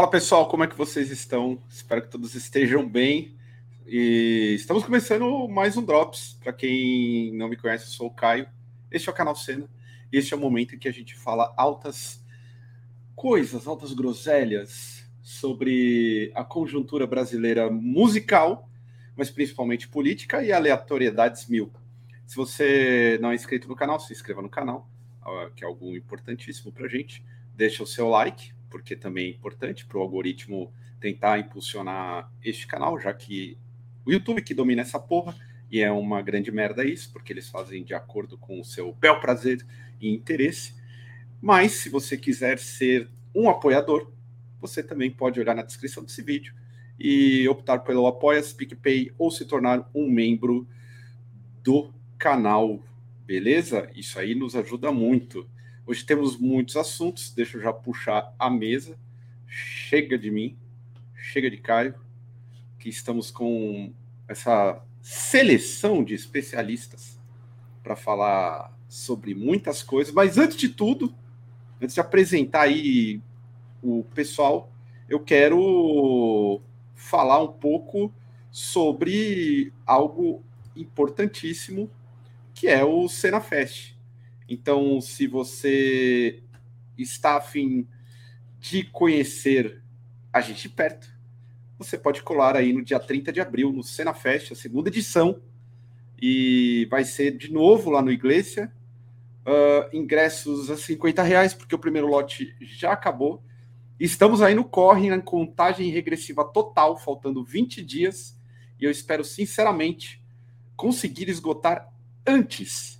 Fala pessoal, como é que vocês estão? Espero que todos estejam bem. E estamos começando mais um Drops. Para quem não me conhece, eu sou o Caio. Este é o canal Cena. E este é o momento em que a gente fala altas coisas, altas groselhas sobre a conjuntura brasileira musical, mas principalmente política e aleatoriedades mil. Se você não é inscrito no canal, se inscreva no canal, que é algo importantíssimo para gente. Deixa o seu like, porque também é importante para o algoritmo tentar impulsionar este canal, já que o YouTube que domina essa porra, e é uma grande merda isso, porque eles fazem de acordo com o seu bel prazer e interesse. Mas se você quiser ser um apoiador, você também pode olhar na descrição desse vídeo e optar pelo Apoia-se, PicPay ou se tornar um membro do canal, beleza? Isso aí nos ajuda muito. Hoje temos muitos assuntos, deixa eu já puxar a mesa. Chega de mim, chega de Caio, que estamos com essa seleção de especialistas para falar sobre muitas coisas. Mas antes de tudo, antes de apresentar aí o pessoal, eu quero falar um pouco sobre algo importantíssimo que é o Cena Fest. Então, se você está afim de conhecer a gente perto, você pode colar aí no dia 30 de abril, no Cena Fest, a segunda edição. E vai ser de novo lá no Iglesia. Uh, ingressos a 50 reais, porque o primeiro lote já acabou. Estamos aí no corre, na contagem regressiva total, faltando 20 dias. E eu espero, sinceramente, conseguir esgotar antes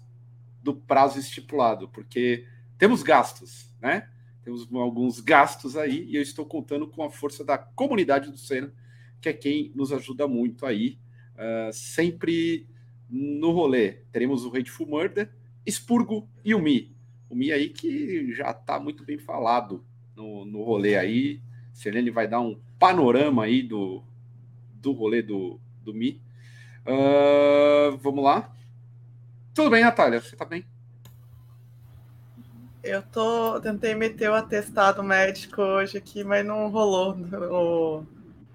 do prazo estipulado, porque temos gastos, né? Temos alguns gastos aí e eu estou contando com a força da comunidade do Senna, que é quem nos ajuda muito aí, uh, sempre no rolê. Teremos o Hateful Murder, Expurgo e o Mi. O Mi aí que já está muito bem falado no, no rolê aí. Selene vai dar um panorama aí do, do rolê do, do Mi. Uh, vamos lá. Tudo bem, Natália? Você tá bem? Eu tô. Tentei meter o atestado médico hoje aqui, mas não rolou. O,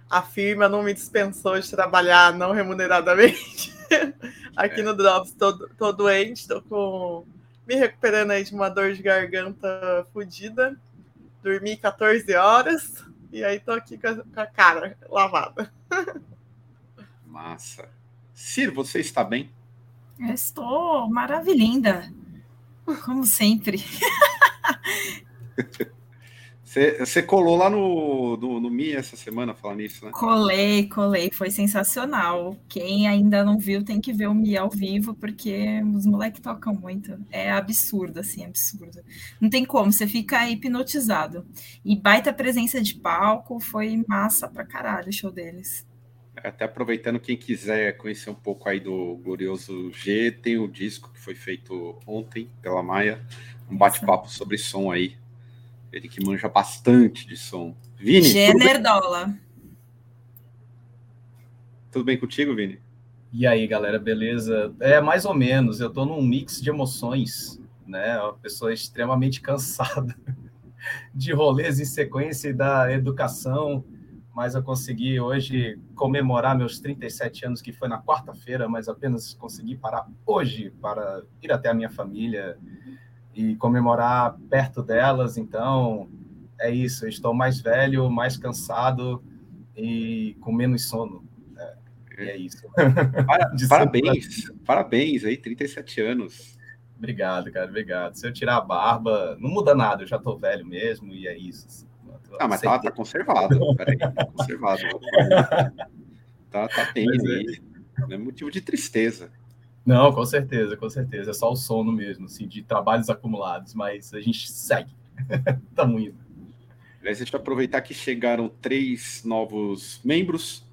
a firma não me dispensou de trabalhar não remuneradamente. aqui é. no Drops, tô, tô doente, tô com. Me recuperando aí de uma dor de garganta fodida. Dormi 14 horas e aí tô aqui com a, com a cara lavada. Massa. Ciro, você está bem? Eu estou maravilhinda, como sempre. Você, você colou lá no, no, no Mi essa semana falando nisso, né? Colei, colei, foi sensacional. Quem ainda não viu tem que ver o Mi ao vivo, porque os moleques tocam muito. É absurdo, assim, absurdo. Não tem como, você fica hipnotizado. E baita presença de palco, foi massa pra caralho o show deles. Até aproveitando, quem quiser conhecer um pouco aí do Glorioso G, tem o disco que foi feito ontem pela Maia, um bate-papo sobre som aí. Ele que manja bastante de som. Vini. Generdola. Tudo, tudo bem contigo, Vini? E aí, galera, beleza? É mais ou menos, eu tô num mix de emoções, né? Uma pessoa extremamente cansada de rolês em sequência da educação mas eu consegui hoje comemorar meus 37 anos, que foi na quarta-feira, mas apenas consegui parar hoje para ir até a minha família e comemorar perto delas. Então, é isso. Eu estou mais velho, mais cansado e com menos sono. É, é isso. parabéns, parabéns aí, 37 anos. Obrigado, cara, obrigado. Se eu tirar a barba, não muda nada, eu já estou velho mesmo e é isso. Ah, mas tá, tá, conservado. Peraí, tá conservado. tá, tá aí. Não é motivo de tristeza. Não, com certeza, com certeza. É só o sono mesmo, assim, de trabalhos acumulados, mas a gente segue. Estamos indo. Aliás, deixa eu aproveitar que chegaram três novos membros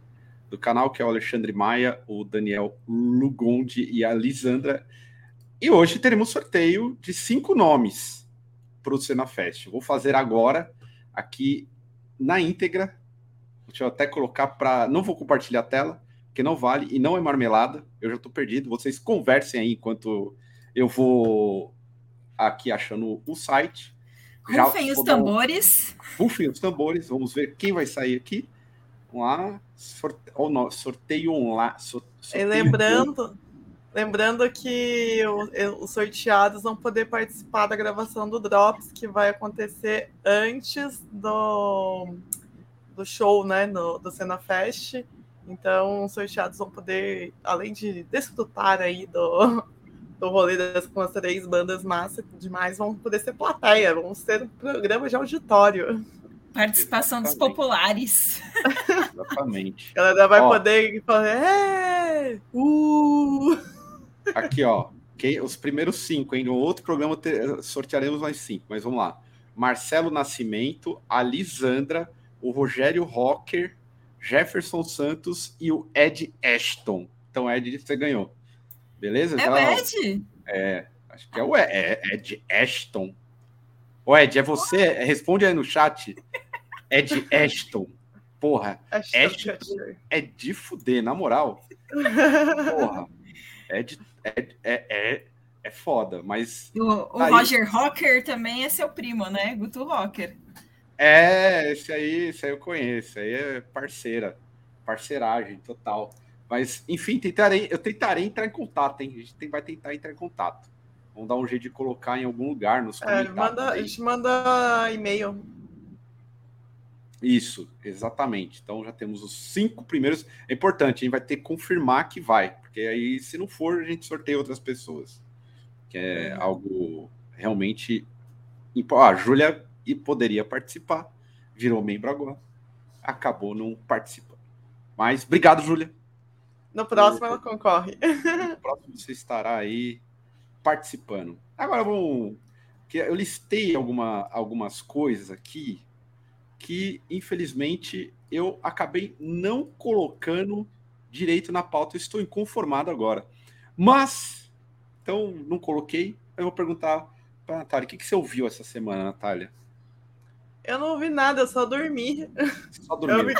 do canal, que é o Alexandre Maia, o Daniel Lugondi e a Lisandra. E hoje teremos sorteio de cinco nomes para o Senafest. Vou fazer agora aqui na íntegra. Deixa eu até colocar para. Não vou compartilhar a tela, porque não vale e não é marmelada. Eu já estou perdido. Vocês conversem aí enquanto eu vou aqui achando o site. Rufem os tambores. Rufem os tambores. Vamos ver quem vai sair aqui. Vamos lá. Sorte... Oh, sorteio online. Sorteio e lembrando, lembrando que os sorteados vão poder participar da gravação do Drops, que vai acontecer antes do, do show, né? No, do Cena Fest. Então, os sorteados vão poder, além de desfrutar aí do, do rolê das, com as três bandas massa demais, vão poder ser plateia, vamos ter um programa de auditório. Participação Exatamente. dos populares. Exatamente. A galera vai ó, poder falar, uh! Aqui, ó. Quem, os primeiros cinco, hein? No outro programa ter, sortearemos mais cinco, mas vamos lá. Marcelo Nascimento, a Lisandra, o Rogério Rocker, Jefferson Santos e o Ed Ashton. Então, Ed, você ganhou. Beleza? É o Ed? É, acho que é o Ed, é Ed Ashton. Ô, Ed, é você? Responde aí no chat. Ed Ashton. Porra, Ashton é de fuder, na moral. Porra, de, é, é, é, é foda, mas... O, o aí... Roger Rocker também é seu primo, né? Guto Rocker. É, esse aí, esse aí eu conheço. Aí é parceira. Parceiragem total. Mas, enfim, tentarei, eu tentarei entrar em contato, hein? A gente vai tentar entrar em contato. Vamos dar um jeito de colocar em algum lugar nos comentários. É, manda, a gente manda e-mail. Isso, exatamente. Então já temos os cinco primeiros. É importante, a gente vai ter que confirmar que vai, porque aí, se não for, a gente sorteia outras pessoas. Que é, é. algo realmente. Ah, a Júlia poderia participar, virou membro agora, acabou não participando. Mas obrigado, Júlia. No próximo ela concorre. No próximo você estará aí participando. Agora vamos. Eu listei alguma, algumas coisas aqui que, infelizmente, eu acabei não colocando direito na pauta. Eu estou inconformado agora. Mas, então, não coloquei. Eu vou perguntar para a Natália: o que, que você ouviu essa semana, Natália? Eu não ouvi nada, eu só dormi. Só dormi.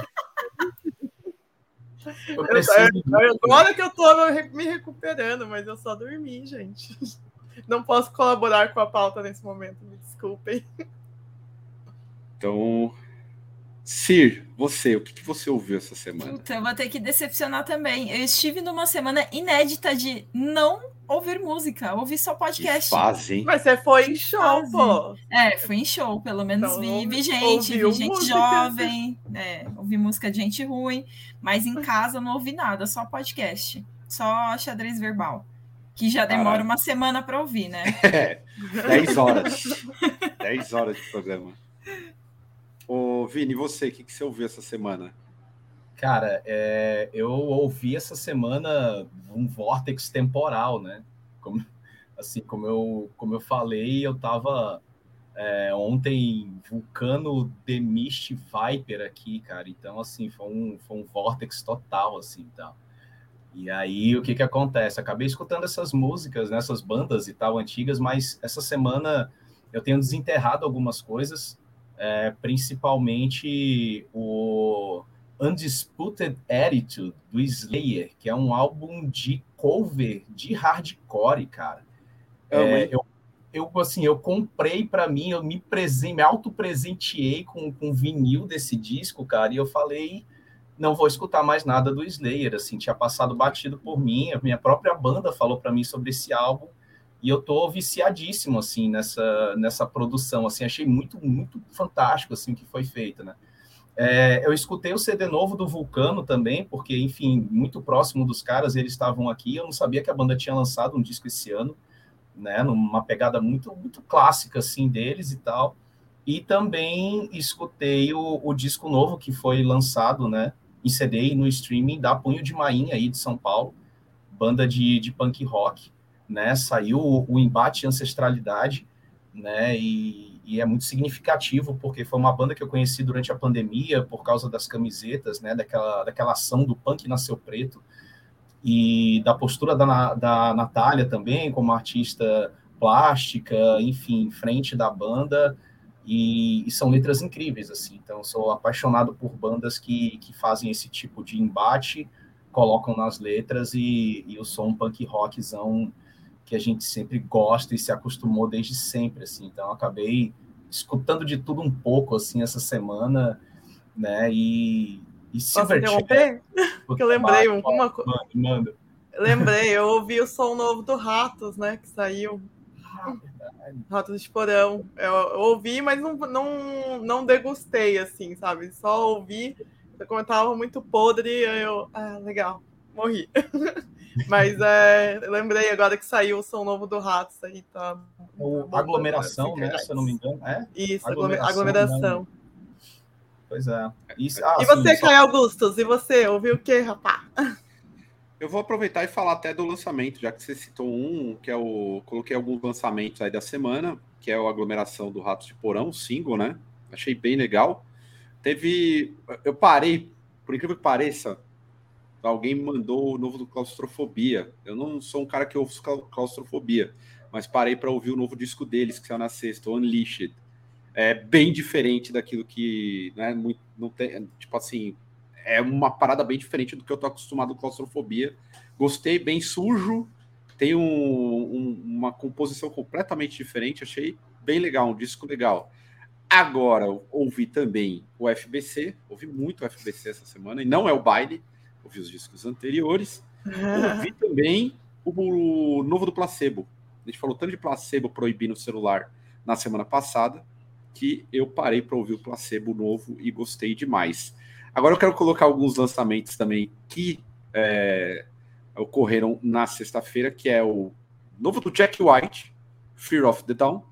Eu eu, agora que eu tô me recuperando, mas eu só dormi, gente. Não posso colaborar com a pauta nesse momento, me desculpem. Então, Sir, você, o que, que você ouviu essa semana? Então, eu vou ter que decepcionar também. Eu estive numa semana inédita de não ouvir música, ouvir só podcast. Que fase, Mas você foi em show, pô. É, fui em show, pelo menos então, vi, vi gente, vi gente música. jovem, é, ouvi música de gente ruim, mas em casa não ouvi nada, só podcast, só xadrez verbal. Que já demora Caralho. uma semana para ouvir, né? É, 10 horas. 10 horas de programa. Ô, Vini, você, o que, que você ouviu essa semana? Cara, é, eu ouvi essa semana um vórtex temporal, né? Como, assim, como eu, como eu falei, eu tava é, ontem vulcano The Mist Viper aqui, cara. Então, assim, foi um, foi um vórtex total, assim, tal. E aí, o que que acontece? Acabei escutando essas músicas, né, essas bandas e tal, antigas, mas essa semana eu tenho desenterrado algumas coisas, é, principalmente o Undisputed Attitude do Slayer, que é um álbum de cover de hardcore, cara. É, eu, eu, assim, eu comprei para mim, eu me, presen me auto-presenteei com, com vinil desse disco, cara, e eu falei, não vou escutar mais nada do Slayer, assim, tinha passado batido por mim, a minha própria banda falou para mim sobre esse álbum, e eu tô viciadíssimo, assim, nessa, nessa produção, assim, achei muito, muito fantástico, assim, que foi feito, né? É, eu escutei o CD novo do Vulcano também, porque, enfim, muito próximo dos caras, eles estavam aqui. Eu não sabia que a banda tinha lançado um disco esse ano, né? Numa pegada muito, muito clássica, assim, deles e tal. E também escutei o, o disco novo que foi lançado, né? Em CD e no streaming da Punho de Mainha aí de São Paulo, banda de, de punk rock, né? Saiu o, o Embate Ancestralidade né? E, e, é muito significativo porque foi uma banda que eu conheci durante a pandemia por causa das camisetas, né? Daquela, daquela ação do punk nasceu preto e da postura da, da Natália também como artista plástica, enfim, frente da banda. E, e, são letras incríveis, assim. Então, sou apaixonado por bandas que, que fazem esse tipo de embate, colocam nas letras e, e o som punk rockzão que a gente sempre gosta e se acostumou desde sempre, assim. Então, acabei escutando de tudo um pouco, assim, essa semana, né? E, e se Posso interromper? Porque eu lembrei uma coisa. Manda, manda. Lembrei, eu ouvi o som novo do Ratos, né? Que saiu. Ah, Ratos de Porão. Eu, eu, ouvi, mas não, não, não degustei, assim, sabe? Só ouvi. Eu comentava muito podre, eu. Ah, legal, morri. Mas é, lembrei agora que saiu o som novo do Ratos aí, tá. O aglomeração, né? Se eu não me engano. É? Isso, aglomeração. aglomeração. Pois é. Isso, ah, e você, sim, Caio só... Augustus? E você, ouviu o que, rapá? Eu vou aproveitar e falar até do lançamento, já que você citou um, que é o. Coloquei alguns lançamentos aí da semana, que é o Aglomeração do Ratos de Porão, single, né? Achei bem legal. Teve. Eu parei, por incrível que pareça, alguém me mandou o novo do Claustrofobia. Eu não sou um cara que ouve Claustrofobia, mas parei para ouvir o novo disco deles, que saiu na sexta, Unleashed. É bem diferente daquilo que. Né, muito, não tem, tipo assim, é uma parada bem diferente do que eu tô acostumado com Claustrofobia. Gostei, bem sujo, tem um, um, uma composição completamente diferente, achei bem legal, um disco legal. Agora, ouvi também o FBC, ouvi muito o FBC essa semana, e não é o baile, ouvi os discos anteriores. ouvi também o novo do Placebo. A gente falou tanto de Placebo proibir no celular na semana passada que eu parei para ouvir o Placebo novo e gostei demais. Agora eu quero colocar alguns lançamentos também que é, ocorreram na sexta-feira, que é o novo do Jack White, Fear of the Dawn.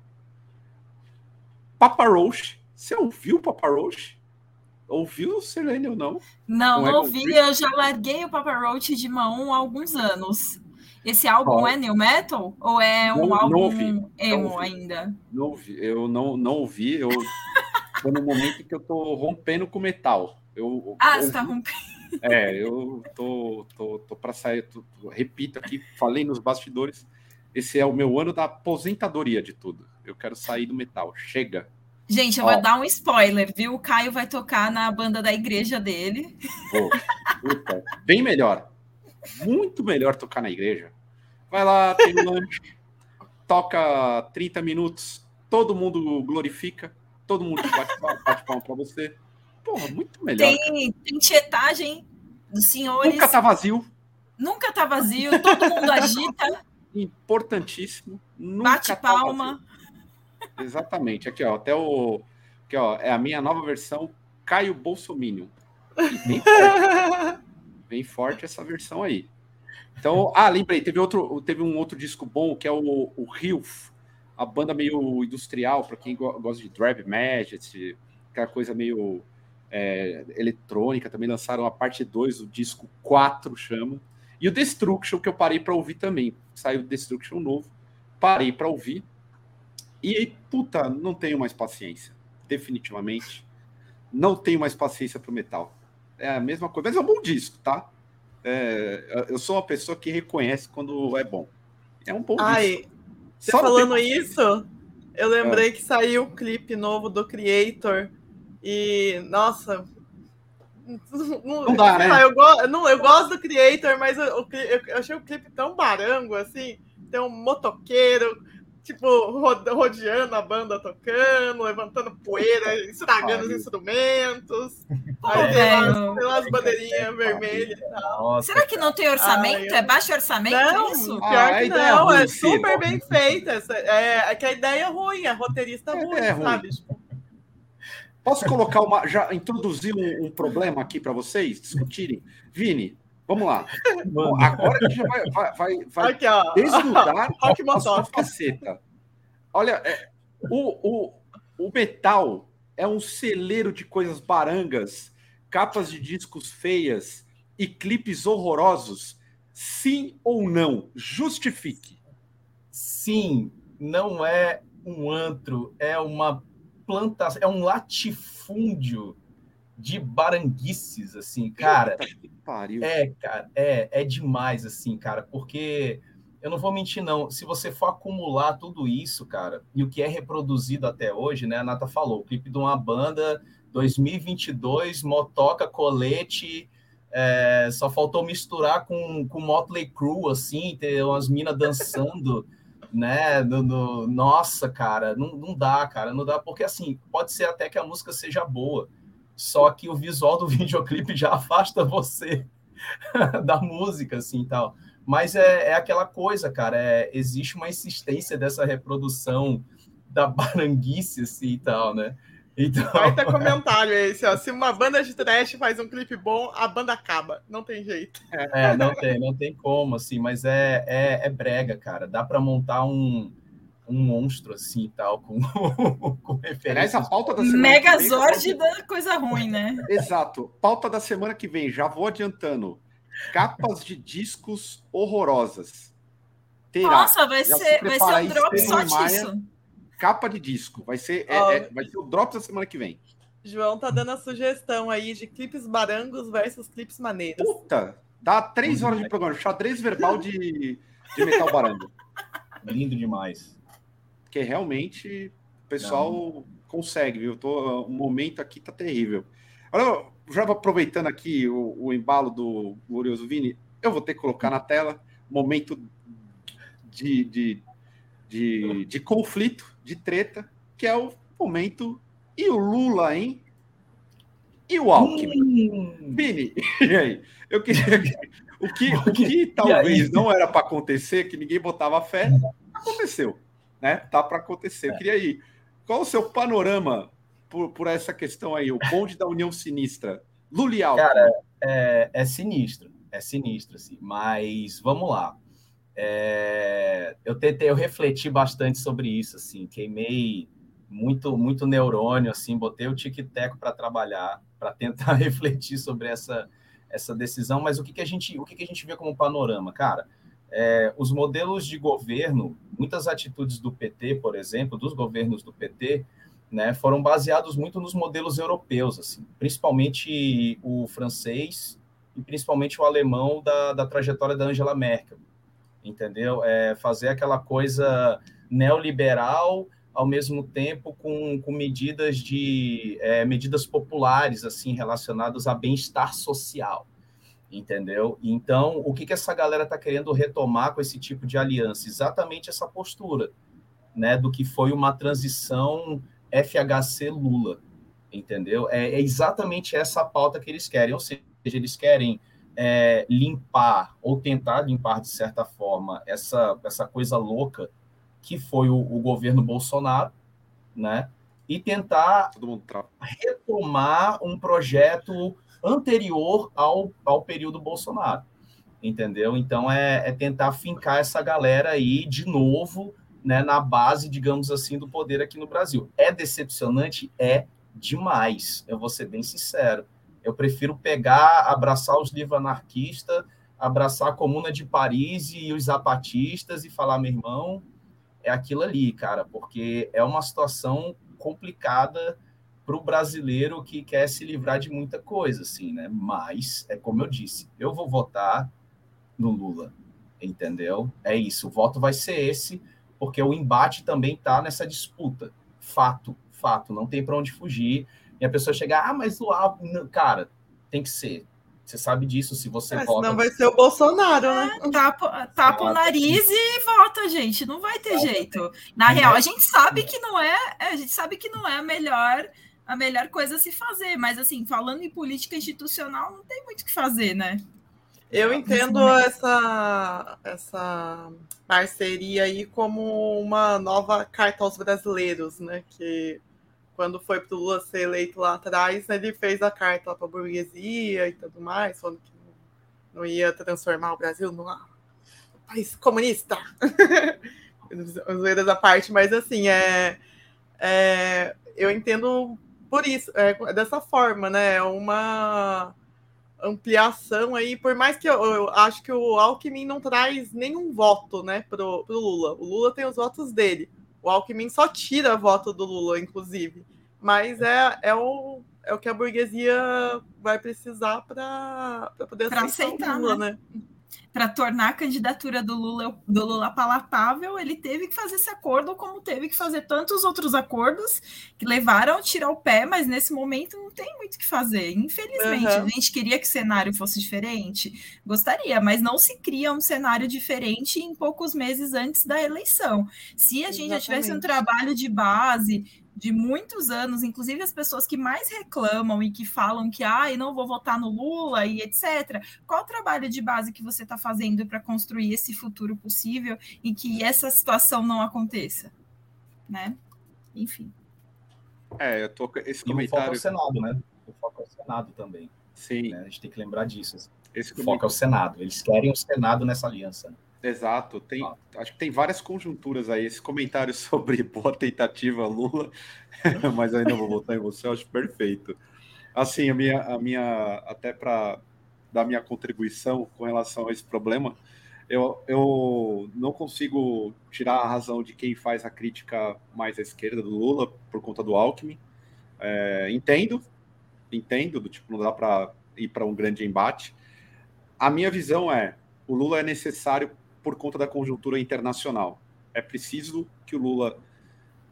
Papa Roach. Você ouviu Papa Roach? Ouviu, Selene, ou não? Não, não, é ouvi. Eu já larguei o Papa Roach de mão há alguns anos. Esse álbum oh. é new metal? Ou é um não, álbum não ouvi, emo não ainda? Não ouvi. Eu não, não ouvi. Eu tô no momento que eu tô rompendo com metal. Eu, ah, você tá rompendo. É, eu tô, tô, tô para sair. Tô, tô, repito aqui, falei nos bastidores. Esse é o meu ano da aposentadoria de tudo. Eu quero sair do metal. Chega. Gente, eu Ó. vou dar um spoiler, viu? O Caio vai tocar na banda da igreja dele. Pô, puta, bem melhor. Muito melhor tocar na igreja. Vai lá, tem um lanche, toca 30 minutos, todo mundo glorifica, todo mundo bate palma, bate palma pra você. Porra, muito melhor. Tem, tem tietagem dos senhores. Nunca tá vazio. Nunca tá vazio, todo mundo agita. Importantíssimo. Bate tá palma. Vazio. Exatamente. Aqui, ó, até o. Aqui, ó, é a minha nova versão Caio Bolsominion. Bem forte. bem forte essa versão aí. Então, ah, lembrei, teve, outro, teve um outro disco bom que é o, o a banda meio industrial, para quem gosta de Drive Magic, aquela coisa meio é, eletrônica. Também lançaram a parte 2, o disco 4 chama. E o Destruction, que eu parei para ouvir também. Saiu o Destruction novo, parei para ouvir. E, puta, não tenho mais paciência. Definitivamente. Não tenho mais paciência pro metal. É a mesma coisa. Mas é um bom disco, tá? É, eu sou uma pessoa que reconhece quando é bom. É um bom Ai, disco. Você falando isso, eu lembrei é. que saiu o clipe novo do Creator. E, nossa. Não, não dá, né? Eu, go, não, eu gosto do Creator, mas eu, eu, eu achei o clipe tão barango, assim. Tem um motoqueiro tipo, rodeando a banda tocando, levantando poeira, estragando os instrumentos. aí tem lá, tem lá as bandeirinhas vermelhas e tal. Nossa, Será que não tem orçamento? Ai, é baixo orçamento não, isso? Pior ah, que não, é, é super bem feita. É, é que a ideia é ruim, a roteirista é ruim, é sabe? Tipo... Posso colocar uma. Já introduzir um, um problema aqui para vocês discutirem? Vini, Vamos lá. Bom, agora a gente já vai, vai, vai, vai Aqui, ó. desnudar a, a sua faceta. Olha, é, o, o, o metal é um celeiro de coisas barangas, capas de discos feias e clipes horrorosos. Sim ou não? Justifique. Sim, não é um antro, é uma plantação, é um latifúndio de baranguices, assim, cara. É, cara, é, é demais, assim, cara, porque eu não vou mentir, não. Se você for acumular tudo isso, cara, e o que é reproduzido até hoje, né? A Nata falou, o clipe de uma banda 2022, motoca, colete, é, só faltou misturar com, com Motley Crue, assim, ter umas minas dançando, né? No, no, nossa, cara, não, não dá, cara, não dá, porque assim, pode ser até que a música seja boa, só que o visual do videoclipe já afasta você da música, assim, tal. Mas é, é aquela coisa, cara, é, existe uma insistência dessa reprodução da baranguice, assim, e tal, né? Então... Vai ter comentário esse, ó. Se uma banda de trash faz um clipe bom, a banda acaba. Não tem jeito. É, não tem, não tem como, assim, mas é, é, é brega, cara. Dá para montar um, um monstro assim e tal, com, com referência. a pauta da semana Megazord vem, da coisa ruim, né? Exato. Pauta da semana que vem, já vou adiantando. Capas de discos horrorosas. Terá. Nossa, vai ser, vai ser um drop só disso capa de disco. Vai ser, é, é, vai ser o drop da semana que vem. João tá dando a sugestão aí de clipes barangos versus clipes maneiros. Puta! Dá três horas de programa. Xadrez verbal de, de metal barango. Lindo demais. Porque realmente o pessoal Não. consegue, viu? Tô, o momento aqui tá terrível. Olha, já aproveitando aqui o, o embalo do Glorioso Vini, eu vou ter que colocar na tela momento de, de, de, de conflito de treta, que é o momento. E o Lula, hein? E o Alckmin? Hum. Vini, e aí? Eu queria. O que, o que talvez não era para acontecer, que ninguém botava fé, aconteceu. Né? Tá para acontecer. Eu é. queria ir. Qual o seu panorama por, por essa questão aí? O bonde da União Sinistra. Alckmin. Cara, é, é sinistro. É sinistro, assim. Mas vamos lá. É, eu tentei, eu refleti bastante sobre isso, assim, queimei muito, muito neurônio, assim, botei o tic-tac para trabalhar, para tentar refletir sobre essa, essa decisão. Mas o que, que a gente, o que, que a gente vê como panorama, cara? É, os modelos de governo, muitas atitudes do PT, por exemplo, dos governos do PT, né, foram baseados muito nos modelos europeus, assim, principalmente o francês e principalmente o alemão da, da trajetória da Angela Merkel entendeu? É fazer aquela coisa neoliberal ao mesmo tempo com, com medidas de é, medidas populares assim relacionadas a bem-estar social, entendeu? Então, o que, que essa galera está querendo retomar com esse tipo de aliança? Exatamente essa postura, né, do que foi uma transição FHC Lula, entendeu? É, é exatamente essa pauta que eles querem, ou seja, eles querem é, limpar ou tentar limpar de certa forma essa, essa coisa louca que foi o, o governo Bolsonaro, né? E tentar retomar um projeto anterior ao, ao período Bolsonaro, entendeu? Então é, é tentar fincar essa galera aí de novo, né, na base, digamos assim, do poder aqui no Brasil. É decepcionante? É demais, eu vou ser bem sincero. Eu prefiro pegar, abraçar os livros anarquistas, abraçar a Comuna de Paris e os zapatistas e falar, meu irmão, é aquilo ali, cara, porque é uma situação complicada para o brasileiro que quer se livrar de muita coisa, assim, né? Mas, é como eu disse, eu vou votar no Lula, entendeu? É isso, o voto vai ser esse, porque o embate também está nessa disputa. Fato, fato, não tem para onde fugir. E a pessoa chegar, ah, mas o álbum. Cara, tem que ser. Você sabe disso se você mas vota. Não vai ser o Bolsonaro, né? É, tapa, tapa o nariz e vota, gente. Não vai ter jeito. Na real, a gente sabe que não é, é, a gente sabe que não é a melhor a melhor coisa a se fazer, mas assim, falando em política institucional, não tem muito o que fazer, né? Eu entendo essa, essa parceria aí como uma nova carta aos brasileiros, né? Que quando foi para o Lula ser eleito lá atrás, ele fez a carta para a burguesia e tudo mais, falando que não ia transformar o Brasil num país comunista. Zoeiras à parte, mas assim, é, é, eu entendo por isso, é, dessa forma, né? É uma ampliação aí, por mais que eu, eu, acho que o Alckmin não traz nenhum voto, né, pro, pro Lula. O Lula tem os votos dele O Alckmin só tira voto do Lula, inclusive. Mas é, é, o, é o que a burguesia vai precisar para poder pra aceitar, Lula, né? né? Para tornar a candidatura do Lula, do Lula palatável, ele teve que fazer esse acordo, como teve que fazer tantos outros acordos que levaram a tirar o pé, mas nesse momento não tem muito o que fazer. Infelizmente, uhum. a gente queria que o cenário fosse diferente, gostaria, mas não se cria um cenário diferente em poucos meses antes da eleição. Se a gente Exatamente. já tivesse um trabalho de base de muitos anos, inclusive as pessoas que mais reclamam e que falam que ah, não vou votar no Lula e etc. Qual o trabalho de base que você está fazendo para construir esse futuro possível e que essa situação não aconteça? Né? Enfim. É, eu tô esse comentário. o foco é o Senado, né? O foco é o Senado também. Sim. Né? A gente tem que lembrar disso. Esse o foco é o Senado. Eles querem o Senado nessa aliança. Exato, tem, ah. acho que tem várias conjunturas aí. Esse comentário sobre boa tentativa Lula, mas ainda vou votar em você, eu acho perfeito. Assim, a minha, a minha até para dar minha contribuição com relação a esse problema, eu, eu não consigo tirar a razão de quem faz a crítica mais à esquerda do Lula por conta do Alckmin. É, entendo, entendo, do tipo, não dá para ir para um grande embate. A minha visão é, o Lula é necessário por conta da conjuntura internacional. É preciso que o Lula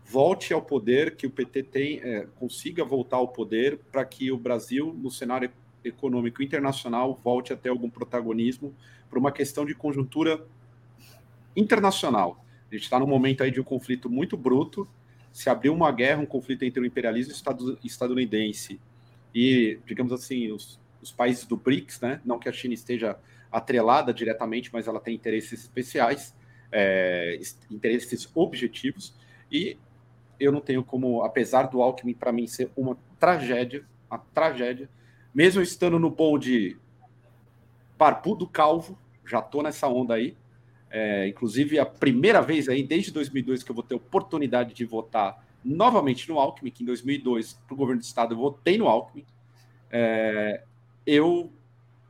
volte ao poder, que o PT tem, é, consiga voltar ao poder para que o Brasil, no cenário econômico internacional, volte a ter algum protagonismo por uma questão de conjuntura internacional. A gente está num momento aí de um conflito muito bruto. Se abriu uma guerra, um conflito entre o imperialismo estadunidense e, digamos assim, os, os países do BRICS, né? Não que a China esteja atrelada diretamente, mas ela tem interesses especiais, é, interesses objetivos, e eu não tenho como, apesar do Alckmin para mim ser uma tragédia, uma tragédia, mesmo estando no bowl de Barbudo Calvo, já estou nessa onda aí, é, inclusive a primeira vez aí, desde 2002, que eu vou ter oportunidade de votar novamente no Alckmin, que em 2002, para o governo do estado, eu votei no Alckmin, é, eu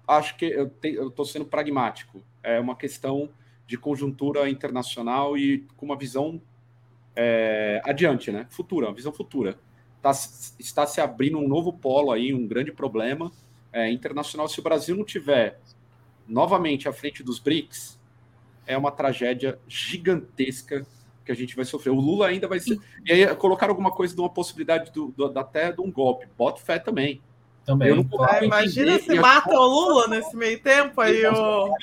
acho que eu estou sendo pragmático. É uma questão de conjuntura internacional e com uma visão é, adiante, né? Futura, uma visão futura. Tá, está se abrindo um novo polo aí, um grande problema é, internacional. Se o Brasil não tiver novamente à frente dos BRICS, é uma tragédia gigantesca que a gente vai sofrer. O Lula ainda vai ser. E aí colocar alguma coisa de uma possibilidade do, do, até de um golpe. Boto fé também. Também. Eu não é, imagina se mata o Lula nesse meio tempo, aí o.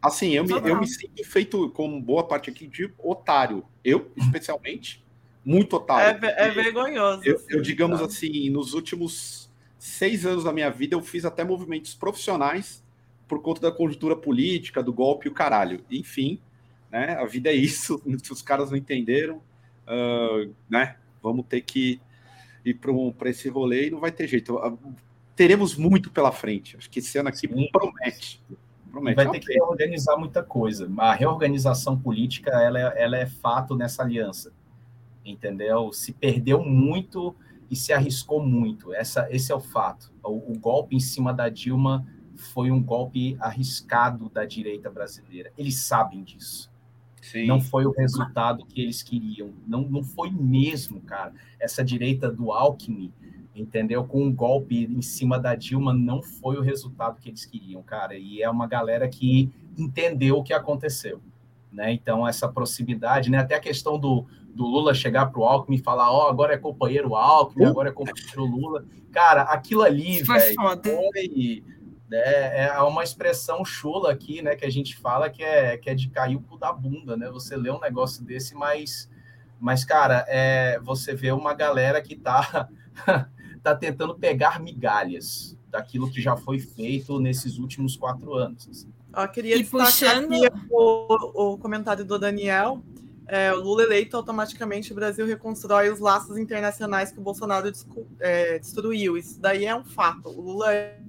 Assim, eu me, eu me sinto feito, como boa parte aqui, de otário. Eu, especialmente, muito otário. É, é vergonhoso. Eu, eu, digamos tá. assim, nos últimos seis anos da minha vida, eu fiz até movimentos profissionais por conta da conjuntura política, do golpe e o caralho. Enfim, né? A vida é isso. Se os caras não entenderam, uh, né? Vamos ter que ir para esse rolê e não vai ter jeito. Teremos muito pela frente. Acho que esse ano aqui Sim. promete. promete. Vai ter que reorganizar muita coisa. A reorganização política ela é, ela é fato nessa aliança. Entendeu? Se perdeu muito e se arriscou muito. Essa, esse é o fato. O, o golpe em cima da Dilma foi um golpe arriscado da direita brasileira. Eles sabem disso. Sim. Não foi o resultado que eles queriam. Não, não foi mesmo, cara. Essa direita do Alckmin, entendeu? Com um golpe em cima da Dilma, não foi o resultado que eles queriam, cara. E é uma galera que entendeu o que aconteceu. Né? Então, essa proximidade, né? até a questão do, do Lula chegar para o Alckmin e falar: Ó, oh, agora é companheiro Alckmin, agora é companheiro Lula. Cara, aquilo ali, velho, foi é, é uma expressão chula aqui, né, que a gente fala que é, que é de cair o cu da bunda, né? Você lê um negócio desse, mas, mas cara, é, você vê uma galera que tá, tá tentando pegar migalhas daquilo que já foi feito nesses últimos quatro anos. Assim. Eu queria e puxando o, o comentário do Daniel. É, o Lula eleito, automaticamente o Brasil reconstrói os laços internacionais que o Bolsonaro é, destruiu. Isso daí é um fato. O Lula é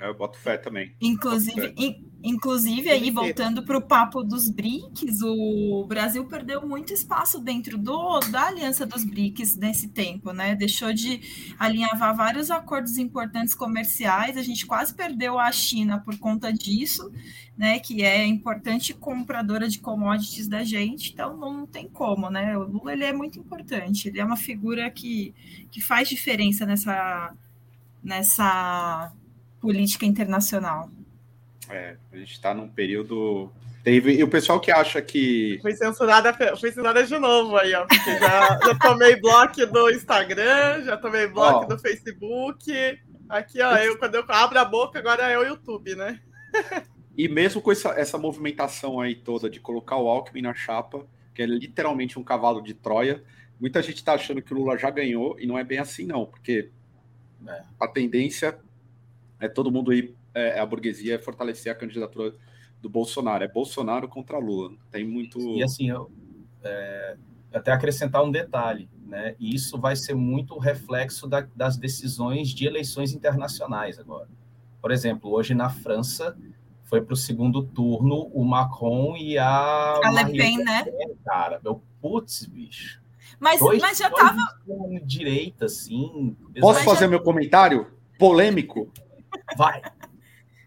eu boto fé também. Inclusive, fé. Inclusive, aí, voltando para o papo dos BRICS, o Brasil perdeu muito espaço dentro do, da aliança dos BRICS nesse tempo, né? Deixou de alinhavar vários acordos importantes comerciais, a gente quase perdeu a China por conta disso, né? Que é importante compradora de commodities da gente, então não tem como, né? O Lula ele é muito importante, ele é uma figura que, que faz diferença nessa, nessa política internacional. É, a gente está num período. Teve, e o pessoal que acha que. Fui censurada, fui censurada de novo aí, ó. Já, já tomei bloco do Instagram, já tomei bloco do Facebook. Aqui, ó, eu, quando eu abro a boca, agora é o YouTube, né? E mesmo com essa, essa movimentação aí toda de colocar o Alckmin na chapa, que é literalmente um cavalo de Troia, muita gente está achando que o Lula já ganhou, e não é bem assim, não, porque é. a tendência é todo mundo ir é, a burguesia é fortalecer a candidatura do Bolsonaro. É Bolsonaro contra Lula. Tem muito. E assim, eu, é, até acrescentar um detalhe, né? E isso vai ser muito reflexo da, das decisões de eleições internacionais agora. Por exemplo, hoje na França foi para o segundo turno o Macron e a. A Le Pen, né? Cara, meu putz, bicho. Mas, dois, mas já estava. Direita, assim. Posso fazer já... meu comentário? Polêmico? Vai.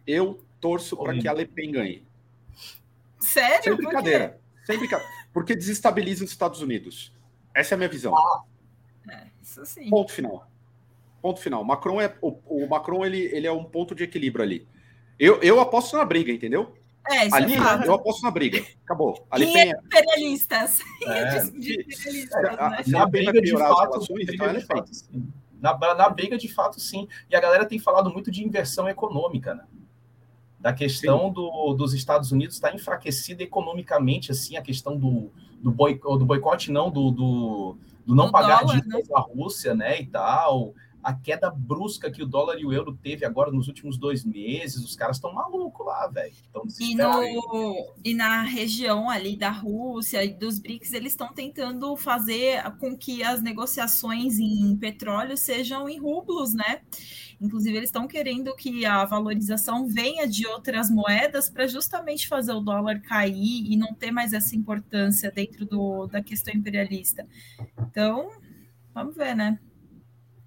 Eu torço para que a Le Pen ganhe. Sério? Sem brincadeira. Sem brincadeira. Porque desestabiliza os Estados Unidos. Essa é a minha visão. Ah. É, isso sim. Ponto final. Ponto final. Macron é, o, o, Macron ele, ele é um ponto de equilíbrio ali. Eu, eu aposto na briga, entendeu? É, isso ali é eu aposto na briga. Acabou. Ali e tem... imperialistas. É. imperialistas é, né? Na briga de fato, briga de fato sim. Na, na briga de fato, sim. E a galera tem falado muito de inversão econômica, né? Da questão do, dos Estados Unidos estar tá enfraquecida economicamente, assim, a questão do, do, boicote, do boicote, não, do, do, do não pagar dólar, dívidas né? à Rússia, né, e tal, a queda brusca que o dólar e o euro teve agora nos últimos dois meses, os caras estão malucos lá, velho. E, no, e na região ali da Rússia e dos BRICS, eles estão tentando fazer com que as negociações em petróleo sejam em rublos, né? Inclusive, eles estão querendo que a valorização venha de outras moedas para justamente fazer o dólar cair e não ter mais essa importância dentro do, da questão imperialista. Então, vamos ver, né?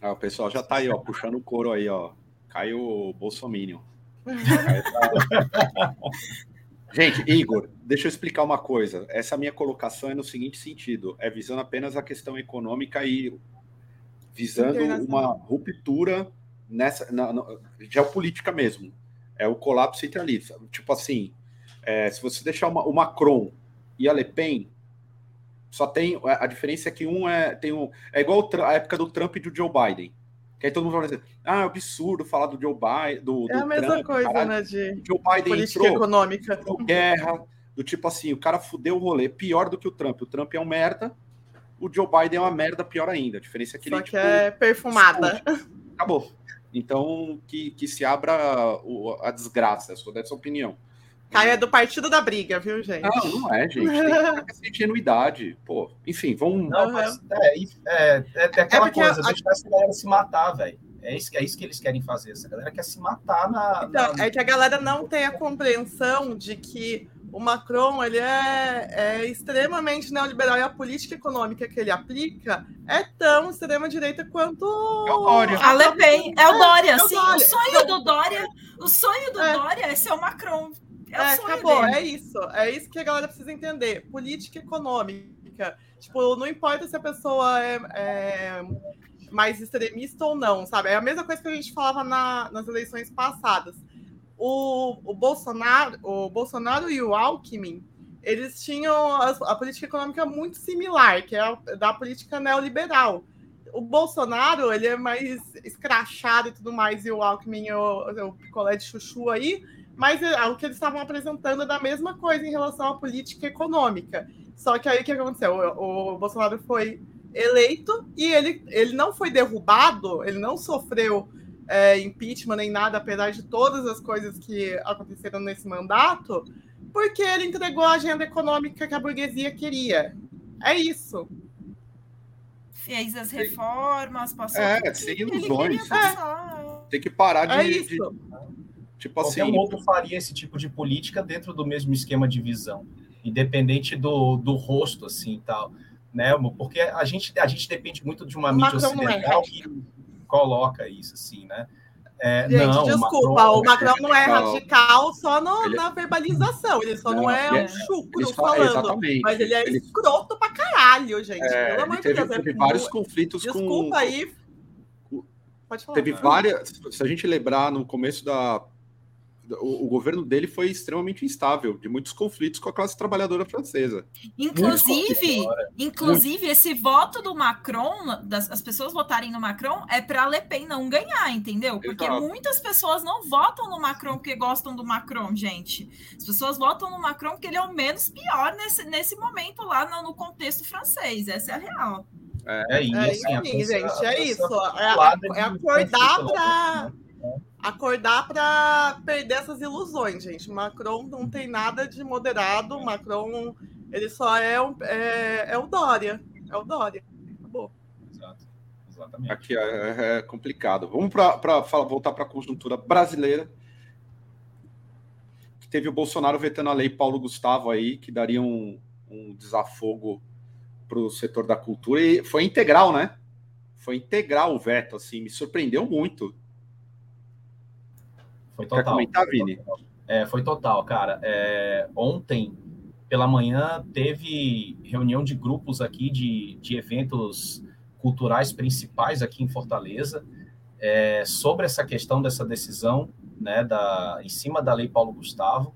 Ah, o pessoal já está aí, ó, puxando o couro aí, ó. Caiu o Bolsonaro. Gente, Igor, deixa eu explicar uma coisa. Essa minha colocação é no seguinte sentido: é visando apenas a questão econômica e visando uma ruptura nessa na, na, geopolítica mesmo. É o colapso centralista. Tipo assim, é, se você deixar uma, o Macron e a Le Pen, só tem a diferença é que um é tem um é igual a época do Trump e do Joe Biden. Que aí todo mundo vai dizer, ah, é absurdo falar do Joe Biden, do, É a mesma Trump, coisa, caralho. né, de Joe Biden política entrou, econômica. Entrou guerra, do tipo assim, o cara fudeu o rolê, pior do que o Trump. O Trump é um merda, o Joe Biden é uma merda pior ainda. A diferença é que Só ele que tipo, é perfumada. Acabou. Então, que, que se abra a desgraça, sou dessa opinião. Caio é do partido da briga, viu, gente? Não, não é, gente. Tem que ter ingenuidade. Pô, enfim, vamos. Não, mas é, é, é, é aquela é coisa, a... deixar essa galera se matar, velho. É isso, é isso que eles querem fazer. Essa galera quer se matar na, então, na... É que a galera não tem a compreensão de que o Macron ele é, é, extremamente neoliberal e a política econômica que ele aplica é tão extrema-direita quanto é o Dória. A Le Pen. É o Dória, é, sim. O, o sonho do Dória, o sonho do é. Dória é ser o Macron. É, é acabou, dele. é isso. É isso que a galera precisa entender. Política econômica. Tipo, não importa se a pessoa é, é mais extremista ou não, sabe? É a mesma coisa que a gente falava na, nas eleições passadas o, o, Bolsonaro, o Bolsonaro e o Alckmin, eles tinham a, a política econômica muito similar, que é a, da política neoliberal. O Bolsonaro, ele é mais escrachado e tudo mais, e o Alckmin o, o picolé de chuchu aí, mas é, o que eles estavam apresentando é da mesma coisa em relação à política econômica. Só que aí o que aconteceu? O, o Bolsonaro foi eleito e ele, ele não foi derrubado, ele não sofreu é, impeachment nem nada, apesar de todas as coisas que aconteceram nesse mandato, porque ele entregou a agenda econômica que a burguesia queria. É isso. Fez as reformas, passou. É, sem ilusões. Tem que parar de. É isso. Tipo Qualquer assim, um outro faria esse tipo de política dentro do mesmo esquema de visão, independente do, do rosto, assim, e tal. Né? Porque a gente, a gente depende muito de uma mídia é ocidental que coloca isso, assim, né? É, Gente, não, desculpa, o Macron, não é radical. só no- Ele- na verbalização, ele só não, Não, é um é- chucro fala- falando. exatamente. Mas ele é Ele- escroto pra caralho, gente. É, Pelo amor de teve, Deus. é teve vários conflitos com. Desculpa aí. Pode falar. Teve várias. Se a gente lembrar no começo da. O, o governo dele foi extremamente instável, de muitos conflitos com a classe trabalhadora francesa. Inclusive, inclusive esse voto do Macron, das, as pessoas votarem no Macron, é para Le Pen não ganhar, entendeu? Porque Exato. muitas pessoas não votam no Macron porque gostam do Macron, gente. As pessoas votam no Macron porque ele é o menos pior nesse, nesse momento lá no, no contexto francês. Essa é a real. É, É assim, isso França- gente. a É isso. É, colada é acordar conflito, pra. né? Acordar para perder essas ilusões, gente. Macron não tem nada de moderado. Macron, ele só é, um, é, é o Dória. É o Dória. Acabou. Exato, exatamente. Aqui é, é complicado. Vamos para voltar para a conjuntura brasileira. Que teve o Bolsonaro vetando a lei Paulo Gustavo aí, que daria um, um desafogo para o setor da cultura. E foi integral, né? Foi integral o veto, assim, me surpreendeu muito. Foi Quer total. comentar, foi Vini? total. É, foi total, cara. É, ontem, pela manhã, teve reunião de grupos aqui de, de eventos culturais principais aqui em Fortaleza é, sobre essa questão dessa decisão né, da, em cima da Lei Paulo Gustavo.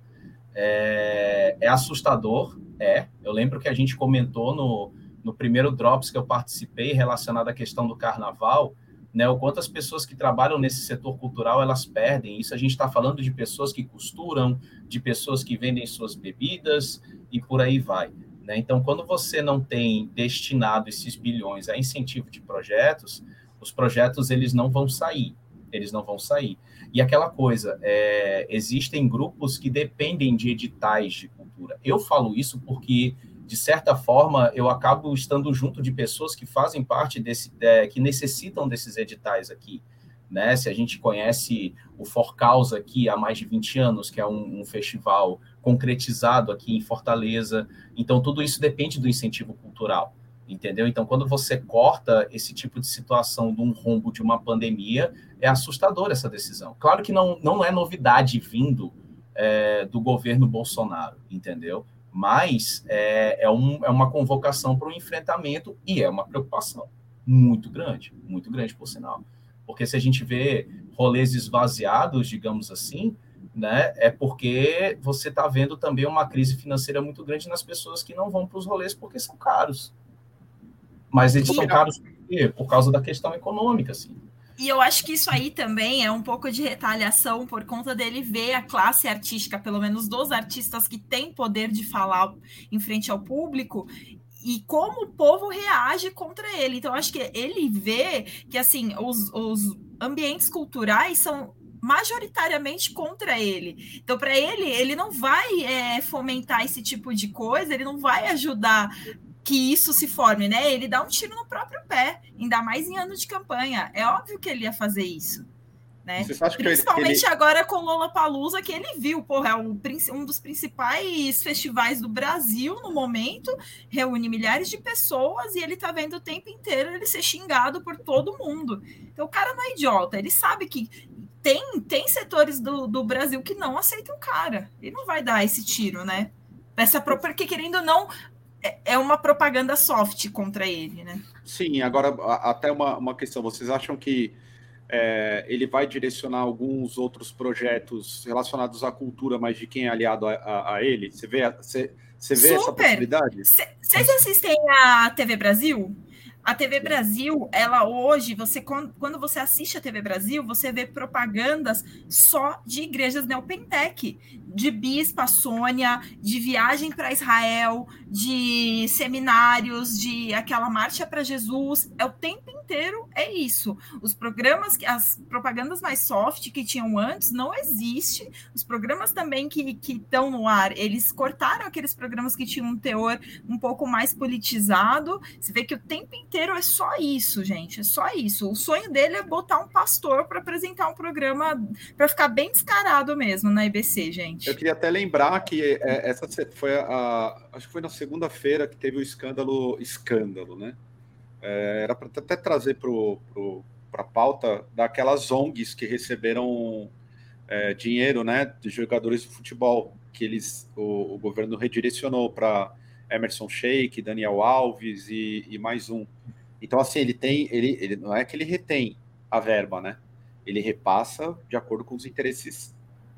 É, é assustador, é. Eu lembro que a gente comentou no, no primeiro Drops que eu participei relacionado à questão do carnaval, né, o quanto as pessoas que trabalham nesse setor cultural elas perdem. Isso a gente está falando de pessoas que costuram, de pessoas que vendem suas bebidas e por aí vai. Né? Então, quando você não tem destinado esses bilhões a incentivo de projetos, os projetos eles não vão sair, eles não vão sair. E aquela coisa, é, existem grupos que dependem de editais de cultura. Eu falo isso porque de certa forma, eu acabo estando junto de pessoas que fazem parte desse, é, que necessitam desses editais aqui. Né? Se a gente conhece o For Causa aqui há mais de 20 anos, que é um, um festival concretizado aqui em Fortaleza, então tudo isso depende do incentivo cultural, entendeu? Então, quando você corta esse tipo de situação de um rombo de uma pandemia, é assustador essa decisão. Claro que não, não é novidade vindo é, do governo Bolsonaro, entendeu? Mas é, é, um, é uma convocação para um enfrentamento e é uma preocupação muito grande, muito grande, por sinal. Porque se a gente vê rolês esvaziados, digamos assim, né, é porque você está vendo também uma crise financeira muito grande nas pessoas que não vão para os rolês porque são caros. Mas eles são caros por quê? Por causa da questão econômica, assim. E eu acho que isso aí também é um pouco de retaliação por conta dele ver a classe artística, pelo menos dos artistas que têm poder de falar em frente ao público, e como o povo reage contra ele. Então, acho que ele vê que assim os, os ambientes culturais são majoritariamente contra ele. Então, para ele, ele não vai é, fomentar esse tipo de coisa, ele não vai ajudar que isso se forme, né? Ele dá um tiro no próprio pé, ainda mais em ano de campanha. É óbvio que ele ia fazer isso. Né? Principalmente ele... agora com Lola Palusa, que ele viu, porra, é um, um dos principais festivais do Brasil no momento, reúne milhares de pessoas e ele tá vendo o tempo inteiro ele ser xingado por todo mundo. Então o cara não é idiota, ele sabe que tem, tem setores do, do Brasil que não aceitam o cara. Ele não vai dar esse tiro, né? Essa porque querendo ou não, é uma propaganda soft contra ele, né? Sim, agora até uma, uma questão. Vocês acham que é, ele vai direcionar alguns outros projetos relacionados à cultura, mas de quem é aliado a, a, a ele? Você vê, você, você vê essa possibilidade? Vocês assistem a TV Brasil? A TV Brasil, ela hoje, você quando você assiste a TV Brasil, você vê propagandas só de igrejas neopentec, de Bispa Sônia, de viagem para Israel, de seminários, de aquela marcha para Jesus, é o tempo inteiro é isso. Os programas, as propagandas mais soft que tinham antes não existe. Os programas também que estão no ar, eles cortaram aqueles programas que tinham um teor um pouco mais politizado. Você vê que o tempo inteiro inteiro é só isso, gente. É só isso. O sonho dele é botar um pastor para apresentar um programa para ficar bem descarado mesmo na IBC, gente. Eu queria até lembrar que é, essa foi a. Acho que foi na segunda-feira que teve o escândalo. Escândalo, né? É, era para até trazer para a pauta daquelas ONGs que receberam é, dinheiro né, de jogadores de futebol, que eles o, o governo redirecionou para Emerson Sheik, Daniel Alves e, e, mais um. Então, assim, ele tem, ele, ele não é que ele retém a verba, né? Ele repassa de acordo com os interesses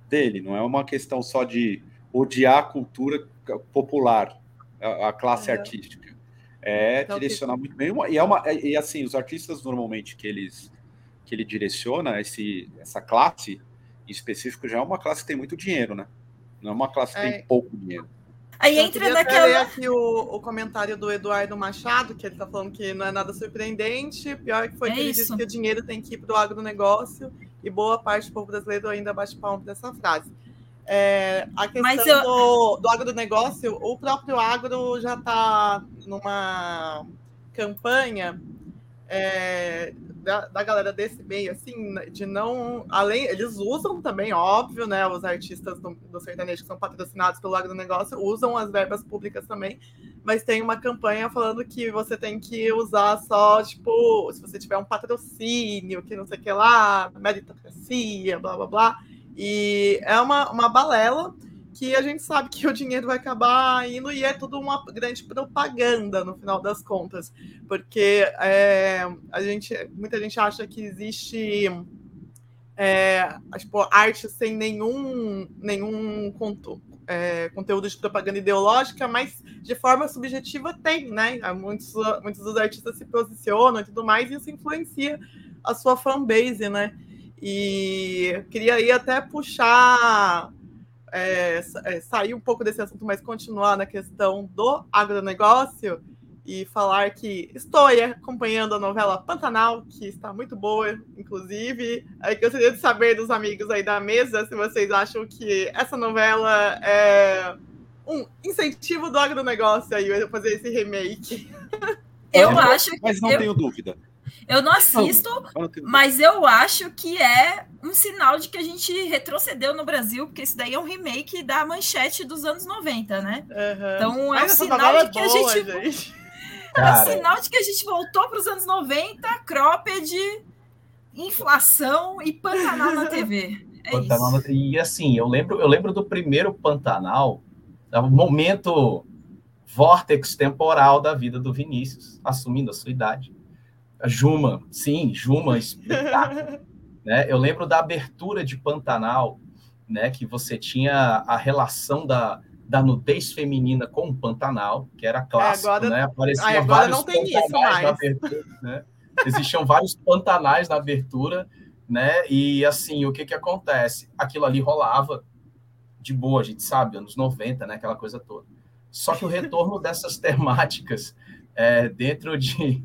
dele. Não é uma questão só de odiar a cultura popular, a, a classe uhum. artística. É então, direcionar que... muito bem. E é uma, e assim, os artistas normalmente que eles que ele direciona esse, essa classe em específico já é uma classe que tem muito dinheiro, né? Não é uma classe que é. tem pouco dinheiro. Aí entra naquela. aqui o, o, comentário do Eduardo Machado, que ele está falando que não é nada surpreendente. Pior que foi é que ele isso. disse que o dinheiro tem que ir para o agronegócio e boa parte do povo brasileiro ainda bate palmo dessa frase. É, a questão eu... do, do agronegócio, o próprio agro já está numa campanha é, da, da, galera desse meio, assim, de não. Além, eles usam também, óbvio, né? Os artistas do, do sertanejo que são patrocinados pelo agronegócio usam as verbas públicas também, mas tem uma campanha falando que você tem que usar só, tipo, se você tiver um patrocínio, que não sei o que lá, meritocracia, blá blá blá. E é uma, uma balela que a gente sabe que o dinheiro vai acabar indo e é tudo uma grande propaganda no final das contas, porque é, a gente, muita gente acha que existe é, tipo, arte sem nenhum, nenhum conto, é, conteúdo de propaganda ideológica, mas de forma subjetiva tem, né? Muitos, muitos dos artistas se posicionam e tudo mais, e isso influencia a sua fanbase, né? E queria aí até puxar é, é, sair um pouco desse assunto, mas continuar na questão do agronegócio e falar que estou aí acompanhando a novela Pantanal, que está muito boa, inclusive. Aí gostaria de saber dos amigos aí da mesa se vocês acham que essa novela é um incentivo do agronegócio aí, fazer esse remake. Eu acho que. Mas não eu... tenho dúvida. Eu não assisto, mas eu acho que é um sinal de que a gente retrocedeu no Brasil, porque isso daí é um remake da manchete dos anos 90, né? Uhum. Então é um sinal de que a gente. gente. É um sinal de que a gente voltou para os anos 90, cropped, inflação e Pantanal na TV. É Pantanal isso. E assim, eu lembro, eu lembro do primeiro Pantanal, o momento vórtex temporal da vida do Vinícius, assumindo a sua idade. Juma, sim, Juma, espetáculo. né? Eu lembro da abertura de Pantanal, né? Que você tinha a relação da, da nudez feminina com o Pantanal, que era clássico, é, agora, né? Apareciam vários pantanais na abertura, né? Existiam vários pantanais na abertura, né? E assim, o que que acontece? Aquilo ali rolava de boa, a gente sabe, anos 90, né? Aquela coisa toda. Só que o retorno dessas temáticas é, dentro de.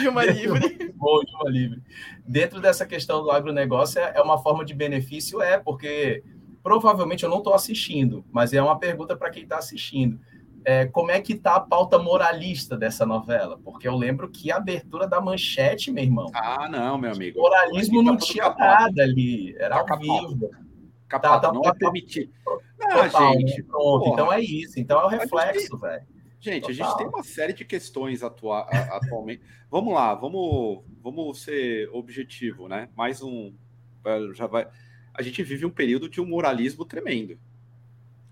de uma livre. Bom, de uma livre. Dentro dessa questão do agronegócio, é, é uma forma de benefício? É, porque provavelmente eu não estou assistindo, mas é uma pergunta para quem está assistindo. É, como é que está a pauta moralista dessa novela? Porque eu lembro que a abertura da manchete, meu irmão. Ah, não, meu amigo. Moralismo não tinha nada ali. Era tá ao vivo. Capado, tá, tá, não tá, é permitido. Não, gente. Né? Pronto, então é isso. Então é o reflexo, velho. Gente, Total. a gente tem uma série de questões atua atualmente. vamos lá, vamos, vamos ser objetivo, né? Mais um. Já vai. A gente vive um período de um moralismo tremendo.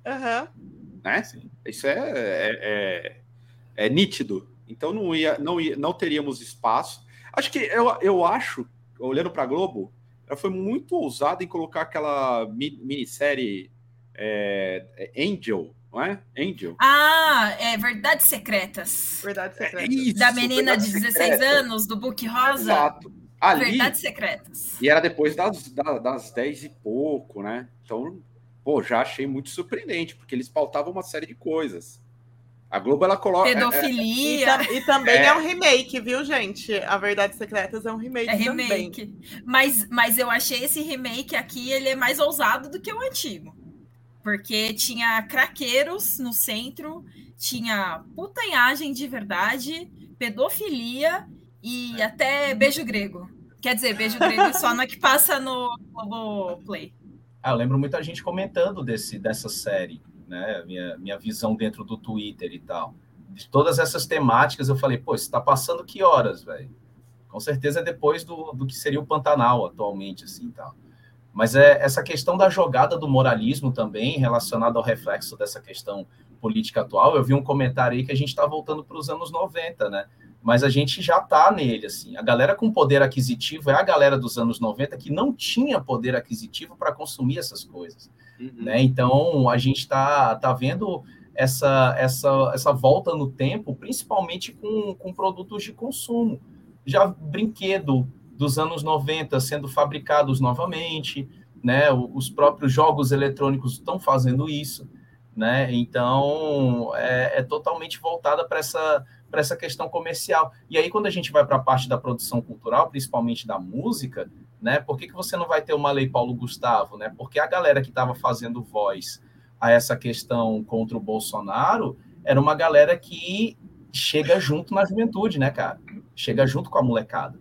Uhum. Né? Sim. Isso é, é, é, é, nítido. Então não, ia, não, ia, não teríamos espaço. Acho que eu, eu acho, olhando para a Globo, ela foi muito ousada em colocar aquela minissérie é, Angel não é? Angel. Ah, é Verdades Secretas. Verdades é Secretas. É isso, da menina de 16 secretas. anos, do Book Rosa. Exato. Ali, Verdades Secretas. E era depois das, das, das 10 e pouco, né? Então, pô, já achei muito surpreendente, porque eles pautavam uma série de coisas. A Globo, ela coloca... Pedofilia. É, é, e, e, também é. é. um remake, viu, gente? A Verdades Secretas é um remake, é remake. também. Mas, mas eu achei esse remake aqui, ele é mais ousado do que o antigo porque tinha craqueiros no centro, tinha putanhagem de verdade, pedofilia e até beijo grego. Quer dizer, beijo grego só na que passa no Globo Play. Ah, eu lembro muita gente comentando desse, dessa série, né? Minha, minha visão dentro do Twitter e tal. De todas essas temáticas, eu falei, pô, isso tá passando que horas, velho? Com certeza é depois do, do que seria o Pantanal atualmente, assim, tal. Mas é essa questão da jogada do moralismo também, relacionada ao reflexo dessa questão política atual. Eu vi um comentário aí que a gente está voltando para os anos 90, né? Mas a gente já está nele, assim. A galera com poder aquisitivo é a galera dos anos 90 que não tinha poder aquisitivo para consumir essas coisas. Uhum. Né? Então, a gente está tá vendo essa, essa, essa volta no tempo, principalmente com, com produtos de consumo. Já brinquedo dos anos 90 sendo fabricados novamente, né? Os próprios jogos eletrônicos estão fazendo isso né? Então é, é totalmente voltada para essa para essa questão comercial. E aí quando a gente vai para a parte da produção cultural, principalmente da música, né? Por que, que você não vai ter uma lei Paulo Gustavo, né? Porque a galera que estava fazendo voz a essa questão contra o Bolsonaro era uma galera que chega junto na juventude, né, cara? Chega junto com a molecada.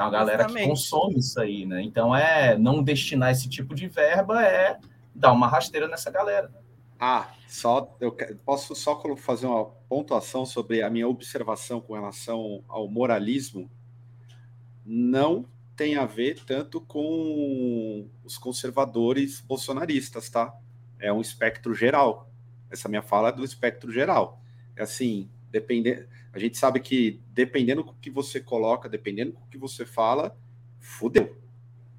É uma galera Justamente. que consome isso aí, né? Então é não destinar esse tipo de verba é dar uma rasteira nessa galera. Ah, só eu posso só fazer uma pontuação sobre a minha observação com relação ao moralismo. Não tem a ver tanto com os conservadores bolsonaristas, tá? É um espectro geral. Essa minha fala é do espectro geral. É assim, dependendo, a gente sabe que dependendo do que você coloca, dependendo do que você fala, fudeu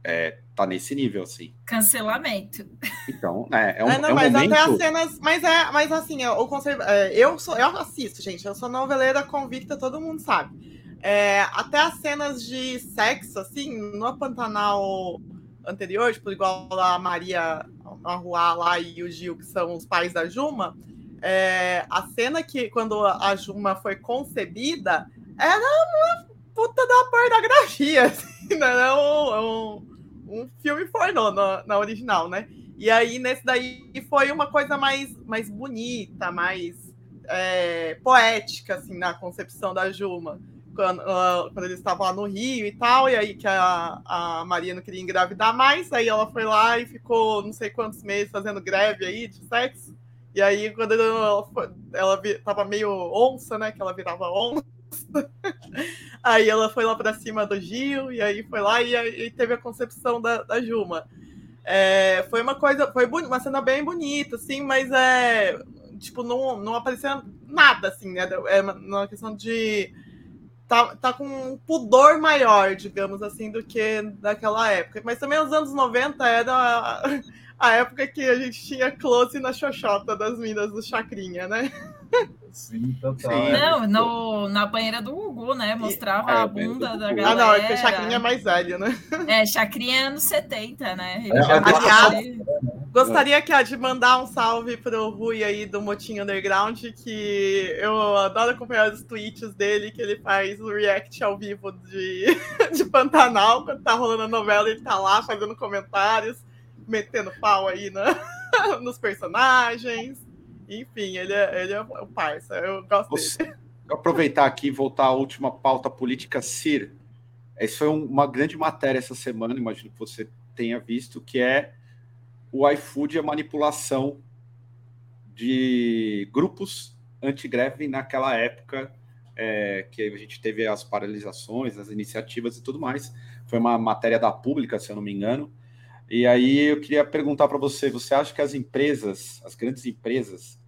é, tá nesse nível, assim. Cancelamento. Então, é, é um, é, não, é um mas momento... até as cenas. Mas é, mas assim, o conserva... É, eu sou, eu assisto, gente. Eu sou noveleira convicta, todo mundo sabe. É, até as cenas de sexo, assim, no Pantanal anterior, tipo, igual a Maria, a Rua lá e o Gil, que são os pais da Juma, é, a cena que quando a Juma foi concebida era uma puta da pornografia, assim, não era um, um um filme pornô na, na original, né? E aí, nesse daí, foi uma coisa mais, mais bonita, mais é, poética, assim, na concepção da Juma. Quando, uh, quando eles estavam lá no Rio e tal, e aí que a, a Maria não queria engravidar mais, aí ela foi lá e ficou não sei quantos meses fazendo greve aí de sexo. E aí, quando ela, ela tava meio onça, né? Que ela virava onça. aí ela foi lá para cima do Gil, e aí foi lá e, e teve a concepção da, da Juma. É, foi uma coisa, foi uma cena bem bonita, assim, mas é tipo, não, não aparecia nada, assim, né? É uma, uma questão de tá, tá com um pudor maior, digamos assim, do que daquela época. Mas também os anos 90 era a, a época que a gente tinha close na xoxota das minas do Chacrinha, né? Sim, total. Sim. Não, no, na banheira do Gugu, né? Mostrava é, a bunda da galera. Ah, não, é que a Chacrinha é mais velha, né? É, Chacrinha é anos 70, né? É, aliás, gostaria que, de mandar um salve pro Rui aí do Motinho Underground, que eu adoro acompanhar os tweets dele, que ele faz o react ao vivo de, de Pantanal, quando tá rolando a novela, ele tá lá fazendo comentários, metendo pau aí na, nos personagens. Enfim, ele é, ele é o parça. Eu gosto Você, dele. Aproveitar aqui e voltar à última pauta política, Cir. Essa foi uma grande matéria essa semana, imagino que você tenha visto, que é o iFood e a manipulação de grupos anti-greve naquela época é, que a gente teve as paralisações, as iniciativas e tudo mais. Foi uma matéria da Pública, se eu não me engano. E aí eu queria perguntar para você: você acha que as empresas, as grandes empresas,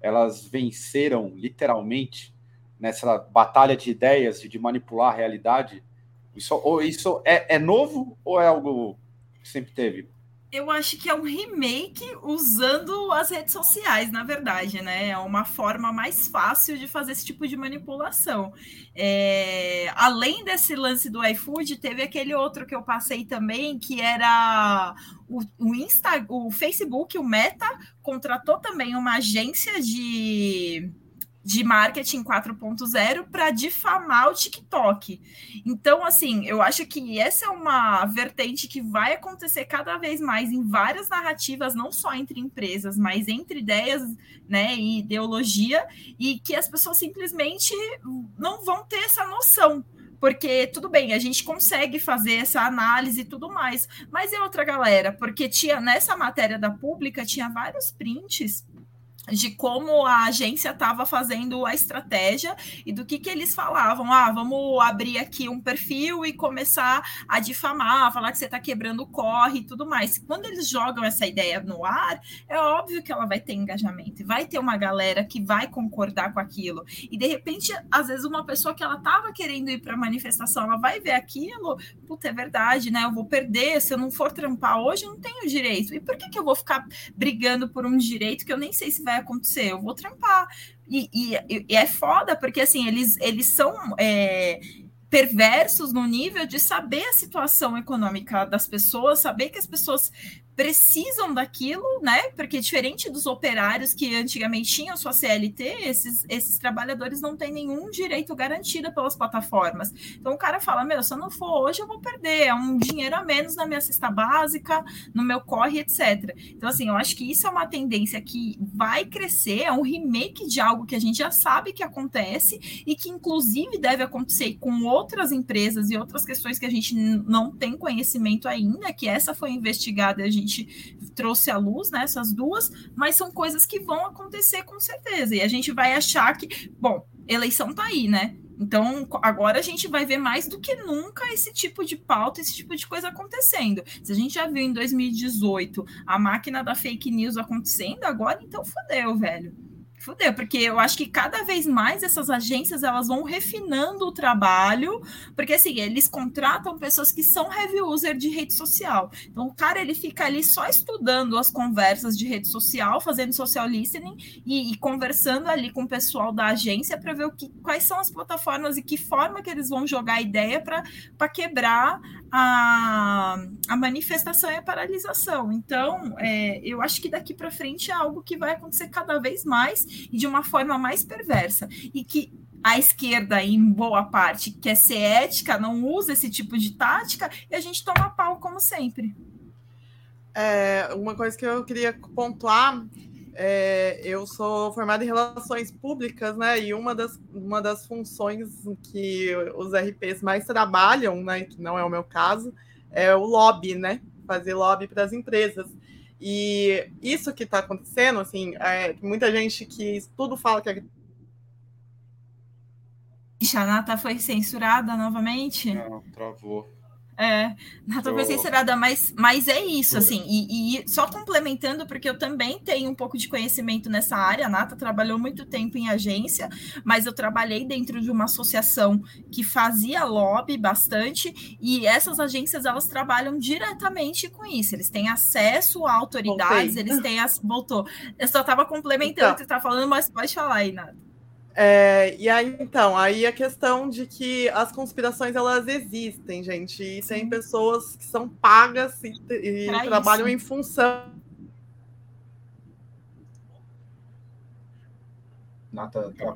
elas venceram literalmente nessa batalha de ideias e de manipular a realidade? Isso, ou isso é, é novo ou é algo que sempre teve? Eu acho que é um remake usando as redes sociais, na verdade, né? É uma forma mais fácil de fazer esse tipo de manipulação. É... Além desse lance do iFood, teve aquele outro que eu passei também, que era o, o, Insta, o Facebook, o Meta, contratou também uma agência de de marketing 4.0 para difamar o TikTok. Então, assim, eu acho que essa é uma vertente que vai acontecer cada vez mais em várias narrativas, não só entre empresas, mas entre ideias né, e ideologia, e que as pessoas simplesmente não vão ter essa noção porque tudo bem, a gente consegue fazer essa análise e tudo mais, mas é outra galera, porque tinha nessa matéria da pública tinha vários prints de como a agência estava fazendo a estratégia e do que, que eles falavam. Ah, vamos abrir aqui um perfil e começar a difamar, falar que você está quebrando o corre e tudo mais. Quando eles jogam essa ideia no ar, é óbvio que ela vai ter engajamento, vai ter uma galera que vai concordar com aquilo. E de repente, às vezes, uma pessoa que ela estava querendo ir para a manifestação, ela vai ver aquilo, puta, é verdade, né? Eu vou perder, se eu não for trampar hoje, eu não tenho direito. E por que, que eu vou ficar brigando por um direito que eu nem sei se vai acontecer, eu vou trampar. E, e, e é foda, porque assim, eles, eles são é, perversos no nível de saber a situação econômica das pessoas, saber que as pessoas precisam daquilo, né? Porque diferente dos operários que antigamente tinham sua CLT, esses, esses trabalhadores não têm nenhum direito garantido pelas plataformas. Então o cara fala: Meu, se eu não for hoje, eu vou perder. É um dinheiro a menos na minha cesta básica, no meu corre, etc. Então, assim, eu acho que isso é uma tendência que vai crescer, é um remake de algo que a gente já sabe que acontece e que, inclusive, deve acontecer com outras empresas e outras questões que a gente não tem conhecimento ainda, que essa foi investigada a gente gente trouxe à luz, né, essas duas, mas são coisas que vão acontecer com certeza. E a gente vai achar que, bom, eleição tá aí, né? Então, agora a gente vai ver mais do que nunca esse tipo de pauta, esse tipo de coisa acontecendo. Se a gente já viu em 2018 a máquina da fake news acontecendo, agora então fodeu, velho. Fudeu, porque eu acho que cada vez mais essas agências elas vão refinando o trabalho, porque assim, eles contratam pessoas que são heavy user de rede social. Então, o cara ele fica ali só estudando as conversas de rede social, fazendo social listening e, e conversando ali com o pessoal da agência para ver o que, quais são as plataformas e que forma que eles vão jogar a ideia para quebrar a, a manifestação e a paralisação. Então, é, eu acho que daqui para frente é algo que vai acontecer cada vez mais e de uma forma mais perversa. E que a esquerda, em boa parte, quer ser ética, não usa esse tipo de tática, e a gente toma pau como sempre. É, uma coisa que eu queria pontuar é, eu sou formada em relações públicas, né? E uma das, uma das funções que os RPs mais trabalham, né? Que não é o meu caso, é o lobby, né? Fazer lobby para as empresas. E isso que está acontecendo, assim, é, muita gente que tudo fala que é. A Nata foi censurada novamente? Não, travou. É, Nata foi censurada, mas, mas é isso, assim, e, e, só complementando, porque eu também tenho um pouco de conhecimento nessa área, a Nata trabalhou muito tempo em agência, mas eu trabalhei dentro de uma associação que fazia lobby bastante, e essas agências, elas trabalham diretamente com isso, eles têm acesso a autoridades, Voltei. eles têm as... Voltou. Eu só estava complementando então. o que você estava falando, mas pode falar aí, Nata. É, e aí, então, aí a questão de que as conspirações elas existem, gente, e tem pessoas que são pagas e, e trabalham isso. em função. Nata, tá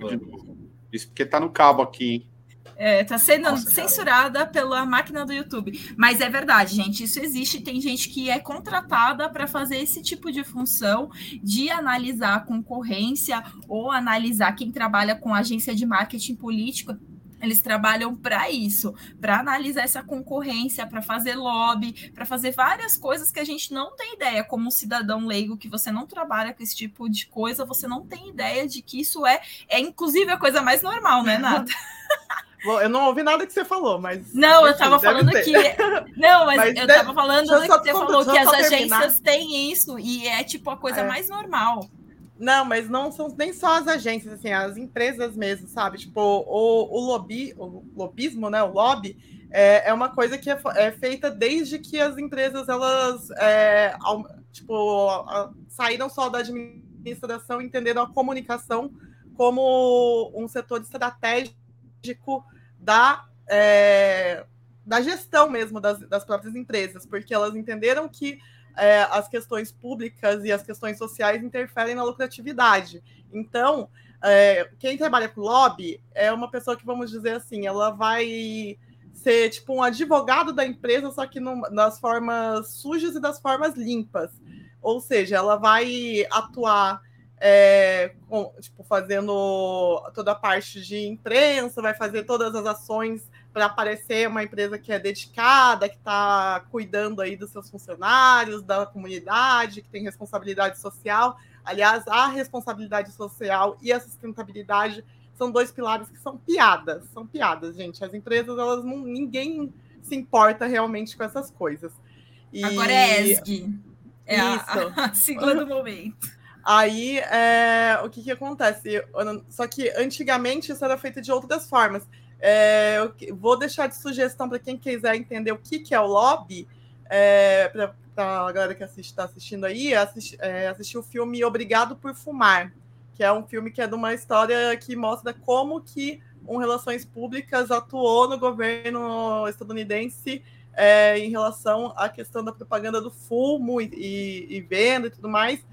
Isso porque tá no cabo aqui, hein? É, tá sendo Nossa, censurada cara. pela máquina do YouTube. Mas é verdade, gente, isso existe. Tem gente que é contratada para fazer esse tipo de função de analisar a concorrência ou analisar quem trabalha com agência de marketing político. Eles trabalham para isso, para analisar essa concorrência, para fazer lobby, para fazer várias coisas que a gente não tem ideia, como um cidadão leigo que você não trabalha com esse tipo de coisa, você não tem ideia de que isso é, é inclusive a coisa mais normal, né, Nata? Eu não ouvi nada que você falou, mas. Não, eu estava falando ter. que. Não, mas, mas eu estava falando que você falou que as agências têm isso e é tipo a coisa é. mais normal. Não, mas não são nem só as agências, assim, as empresas mesmo, sabe? Tipo, o, o lobby, o lobismo, né? O lobby é, é uma coisa que é, é feita desde que as empresas elas é, tipo, saíram só da administração, entendendo a comunicação como um setor estratégico da, é, da gestão mesmo das, das próprias empresas, porque elas entenderam que é, as questões públicas e as questões sociais interferem na lucratividade. Então, é, quem trabalha com lobby é uma pessoa que, vamos dizer assim, ela vai ser tipo um advogado da empresa, só que no, nas formas sujas e das formas limpas. Ou seja, ela vai atuar é, com, tipo, fazendo toda a parte de imprensa, vai fazer todas as ações para aparecer uma empresa que é dedicada, que está cuidando aí dos seus funcionários, da comunidade, que tem responsabilidade social. Aliás, a responsabilidade social e a sustentabilidade são dois pilares que são piadas, são piadas, gente. As empresas, elas não, ninguém se importa realmente com essas coisas. E... Agora é ESG. É a, a, sigla do momento. Aí, é, o que, que acontece? Só que antigamente isso era feito de outras formas. É, eu vou deixar de sugestão para quem quiser entender o que, que é o lobby, é, para a galera que está assistindo aí, é, assistir o filme Obrigado por Fumar, que é um filme que é de uma história que mostra como que um Relações Públicas atuou no governo estadunidense é, em relação à questão da propaganda do fumo e, e, e venda e tudo mais.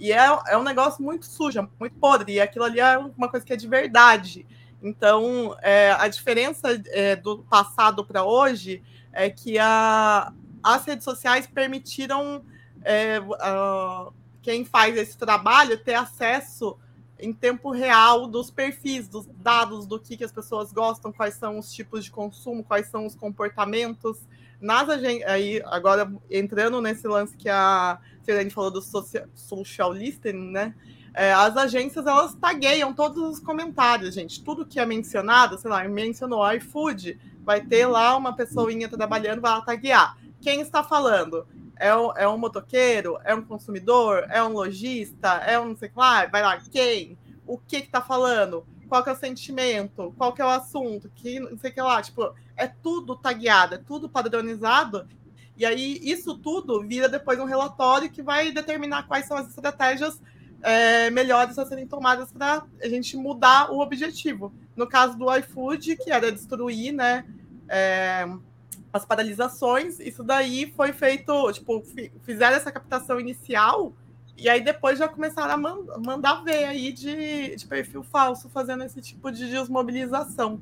E é, é um negócio muito sujo, muito podre, e aquilo ali é uma coisa que é de verdade. Então, é, a diferença é, do passado para hoje é que a, as redes sociais permitiram é, quem faz esse trabalho ter acesso em tempo real dos perfis, dos dados do que, que as pessoas gostam, quais são os tipos de consumo, quais são os comportamentos. Nas aí agora entrando nesse lance que a Serene falou do social, social listening, né? É, as agências elas tagueiam todos os comentários, gente. Tudo que é mencionado, sei lá, mencionou iFood, vai ter lá uma pessoinha trabalhando, vai lá taguear. Quem está falando? É um, é um motoqueiro? É um consumidor? É um lojista? É um não sei lá? Vai lá, quem? O que está falando? Qual que é o sentimento? Qual que é o assunto? Que não sei o que lá. Tipo, é tudo tagueado, é tudo padronizado. E aí, isso tudo vira depois um relatório que vai determinar quais são as estratégias é, melhores a serem tomadas para a gente mudar o objetivo. No caso do iFood, que era destruir né, é, as paralisações, isso daí foi feito, tipo, fizeram essa captação inicial e aí depois já começaram a man mandar ver aí de, de perfil falso fazendo esse tipo de desmobilização.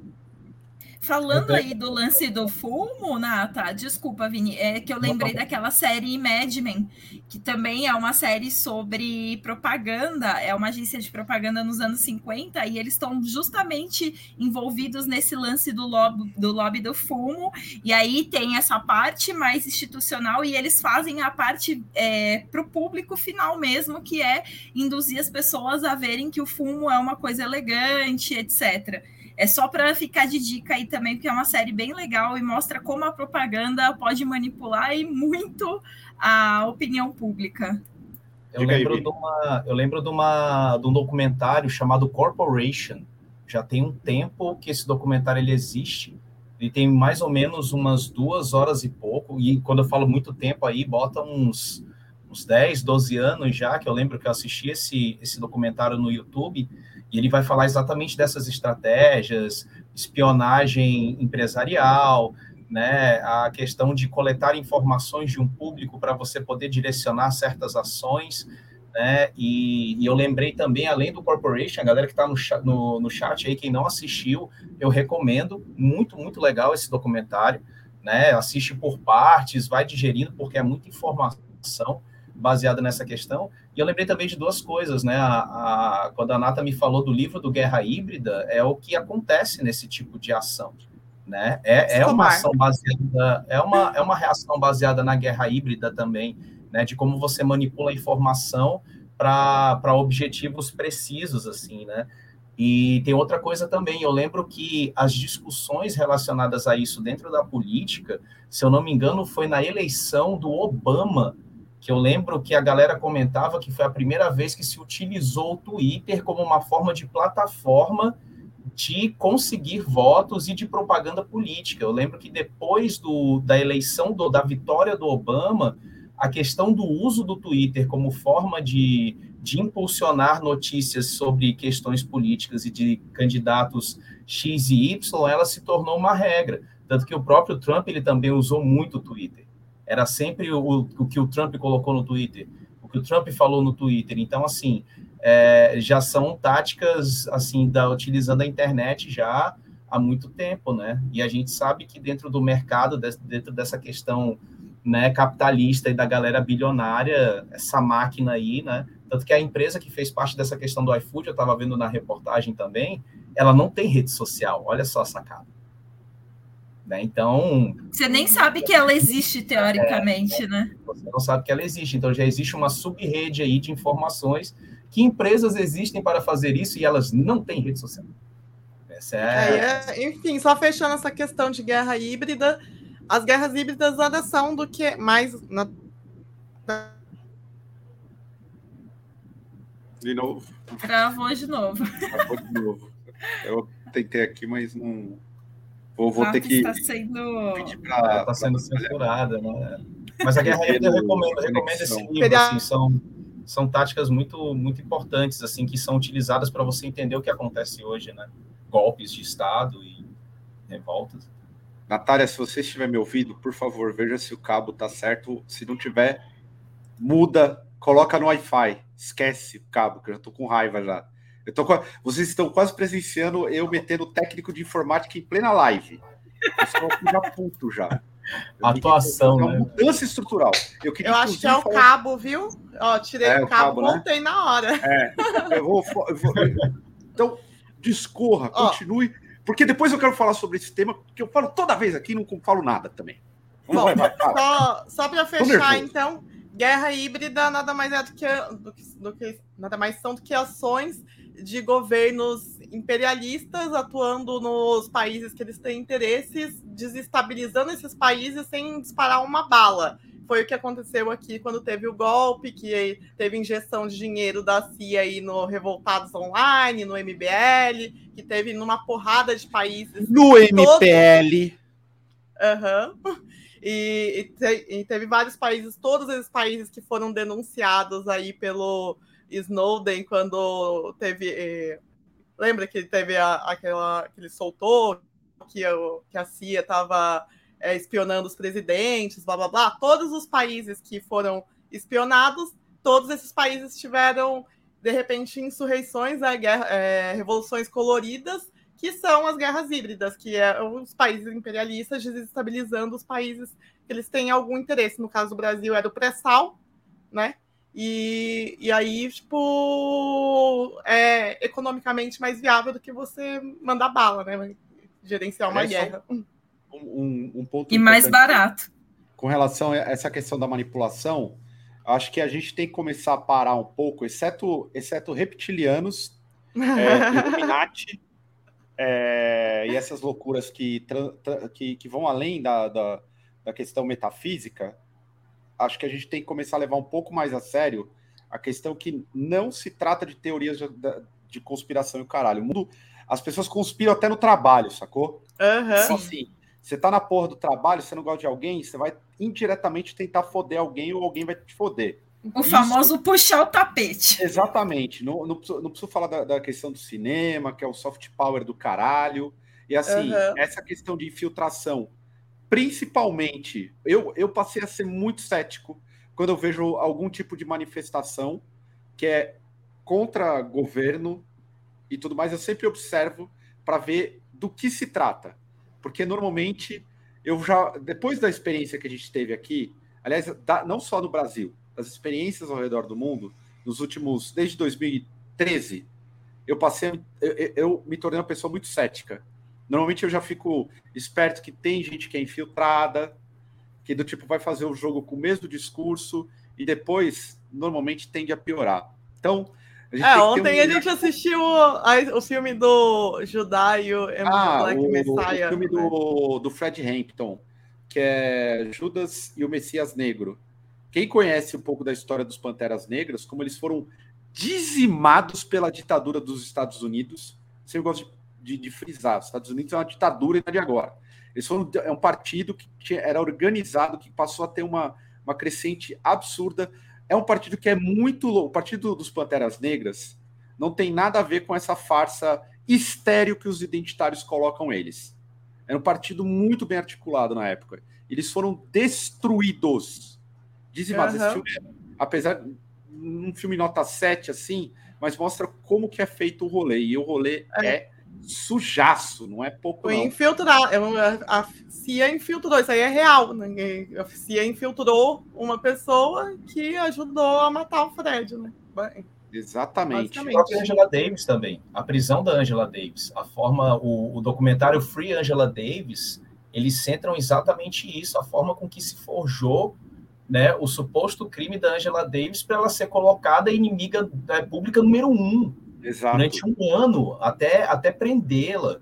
Falando aí do lance do fumo, Nata, desculpa, Vini, é que eu lembrei daquela série Mad Men, que também é uma série sobre propaganda, é uma agência de propaganda nos anos 50, e eles estão justamente envolvidos nesse lance do lobby, do lobby do fumo, e aí tem essa parte mais institucional, e eles fazem a parte é, para o público final mesmo, que é induzir as pessoas a verem que o fumo é uma coisa elegante, etc. É só para ficar de dica aí também, porque é uma série bem legal e mostra como a propaganda pode manipular e muito a opinião pública. Eu lembro, aí, de uma, eu lembro de, uma, de um documentário chamado Corporation. Já tem um tempo que esse documentário ele existe. Ele tem mais ou menos umas duas horas e pouco. E quando eu falo muito tempo aí, bota uns, uns 10, 12 anos já, que eu lembro que eu assisti esse, esse documentário no YouTube. E ele vai falar exatamente dessas estratégias, espionagem empresarial, né, a questão de coletar informações de um público para você poder direcionar certas ações, né, e, e, eu lembrei também, além do Corporation, a galera que está no, no, no chat aí, quem não assistiu, eu recomendo, muito, muito legal esse documentário, né, assiste por partes, vai digerindo, porque é muita informação, baseada nessa questão. E eu lembrei também de duas coisas, né? A, a, quando a Nata me falou do livro do Guerra Híbrida, é o que acontece nesse tipo de ação. Né? É, é uma ação baseada, é uma, é uma reação baseada na guerra híbrida também, né? De como você manipula a informação para objetivos precisos, assim, né? E tem outra coisa também, eu lembro que as discussões relacionadas a isso dentro da política, se eu não me engano, foi na eleição do Obama que eu lembro que a galera comentava que foi a primeira vez que se utilizou o Twitter como uma forma de plataforma de conseguir votos e de propaganda política. Eu lembro que depois do, da eleição, do, da vitória do Obama, a questão do uso do Twitter como forma de, de impulsionar notícias sobre questões políticas e de candidatos X e Y, ela se tornou uma regra. Tanto que o próprio Trump ele também usou muito o Twitter era sempre o, o que o Trump colocou no Twitter, o que o Trump falou no Twitter. Então, assim, é, já são táticas assim da utilizando a internet já há muito tempo, né? E a gente sabe que dentro do mercado, dentro dessa questão né, capitalista e da galera bilionária, essa máquina aí, né? Tanto que a empresa que fez parte dessa questão do iFood, eu estava vendo na reportagem também, ela não tem rede social. Olha só a sacada. Né? Então. Você nem sabe que ela existe, teoricamente, é, né? Você não sabe que ela existe. Então já existe uma sub-rede aí de informações que empresas existem para fazer isso e elas não têm rede social. Essa é... é enfim, só fechando essa questão de guerra híbrida, as guerras híbridas nada são do que mais. Na... De novo. Travou de novo. Travou de novo. Eu tentei aqui, mas não. Vou, vou ter que. Está sendo. Pra, tá sendo censurada, né? Mas a guerra híbrida eu recomendo, recomendo esse livro. Assim, são, são táticas muito, muito importantes, assim, que são utilizadas para você entender o que acontece hoje, né? golpes de Estado e revoltas. Natália, se você estiver me ouvindo, por favor, veja se o cabo tá certo. Se não tiver, muda, coloca no Wi-Fi. Esquece o cabo, que eu já tô com raiva já. Eu tô. Vocês estão quase presenciando eu metendo técnico de informática em plena live. Eu estou já puto já. Atuação, né? Mudança estrutural. Eu, eu acho que é o falar... cabo, viu? Ó, tirei é, o cabo, cabo né? na hora. É, eu vou, eu vou... Então, discorra, oh. continue, porque depois eu quero falar sobre esse tema, que eu falo toda vez aqui e não falo nada também. Bom, vai, vai, só, só para fechar, então, guerra híbrida nada mais é do que, do que, do que, nada mais são do que ações de governos imperialistas atuando nos países que eles têm interesses, desestabilizando esses países sem disparar uma bala. Foi o que aconteceu aqui quando teve o golpe, que teve injeção de dinheiro da CIA aí no Revoltados Online, no MBL, que teve numa porrada de países. No MPL. Aham. Uhum. E, e, te, e, teve vários países, todos esses países que foram denunciados aí pelo Snowden quando teve. Eh, lembra que teve a, aquela que ele soltou que, eu, que a CIA estava é, espionando os presidentes, blá blá blá. Todos os países que foram espionados, todos esses países tiveram, de repente, insurreições, né, guerra, é, revoluções coloridas, que são as guerras híbridas, que é os países imperialistas desestabilizando os países que eles têm algum interesse. No caso do Brasil, era o pré-sal, né? E, e aí, tipo, é economicamente mais viável do que você mandar bala, né? Gerenciar uma é guerra. Só um, um ponto. E mais barato. Com relação a essa questão da manipulação, acho que a gente tem que começar a parar um pouco, exceto, exceto reptilianos, é, Illuminati é, e essas loucuras que, que, que vão além da, da, da, questão metafísica. Acho que a gente tem que começar a levar um pouco mais a sério a questão que não se trata de teorias de, de conspiração e o caralho. O mundo, as pessoas conspiram até no trabalho, sacou? Uhum. Assim, você tá na porra do trabalho, você não gosta de alguém, você vai indiretamente tentar foder alguém ou alguém vai te foder. O Isso... famoso puxar o tapete. Exatamente. Não, não, preciso, não preciso falar da, da, questão do cinema, que é o soft power do caralho. E assim, uhum. essa questão de infiltração, principalmente, eu, eu passei a ser muito cético quando eu vejo algum tipo de manifestação que é contra governo e tudo mais. Eu sempre observo para ver do que se trata porque normalmente eu já, depois da experiência que a gente teve aqui, aliás, da, não só no Brasil, das experiências ao redor do mundo, nos últimos, desde 2013, eu passei, eu, eu me tornei uma pessoa muito cética. Normalmente eu já fico esperto que tem gente que é infiltrada, que do tipo vai fazer o jogo com o mesmo discurso e depois normalmente tende a piorar. Então, é, ontem um... a gente assistiu o, filme do Judá e o ah, Black o, Messiah. O filme do, do Fred Hampton, que é Judas e o Messias Negro. Quem conhece um pouco da história dos Panteras Negras, como eles foram dizimados pela ditadura dos Estados Unidos, sempre gosto de, de, de frisar, os Estados Unidos é uma ditadura e não é de agora. Eles foram é um partido que tinha, era organizado, que passou a ter uma, uma crescente absurda é um partido que é muito louco. O Partido dos Panteras Negras não tem nada a ver com essa farsa estéreo que os identitários colocam eles. Era um partido muito bem articulado na época. Eles foram destruídos. Dizimados. Uhum. Esse filme, apesar de um filme nota 7, assim, mas mostra como que é feito o rolê. E o rolê é, é sujaço, não é pouco. Foi infiltrar. A CIA infiltrou, isso aí é real. Ninguém, a CIA infiltrou uma pessoa que ajudou a matar o Fred, né? Exatamente. A própria Angela Davis também. A prisão da Angela Davis. A forma, o, o documentário Free Angela Davis, eles centram exatamente isso, a forma com que se forjou né, o suposto crime da Angela Davis para ela ser colocada inimiga da pública número um Exato. durante um ano, até, até prendê-la,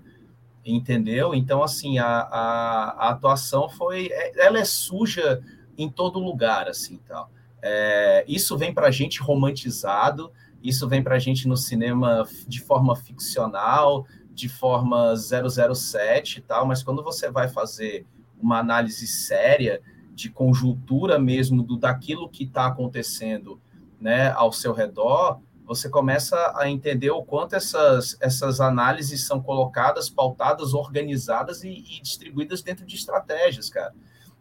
entendeu? Então, assim, a, a, a, atuação foi... É, ela é suja em todo lugar, assim, tal. É, isso vem para a gente romantizado, isso vem para a gente no cinema de forma ficcional, de forma 007 e tal, mas quando você vai fazer uma análise séria de conjuntura mesmo do daquilo que está acontecendo né, ao seu redor, você começa a entender o quanto essas, essas análises são colocadas, pautadas, organizadas e, e distribuídas dentro de estratégias, cara.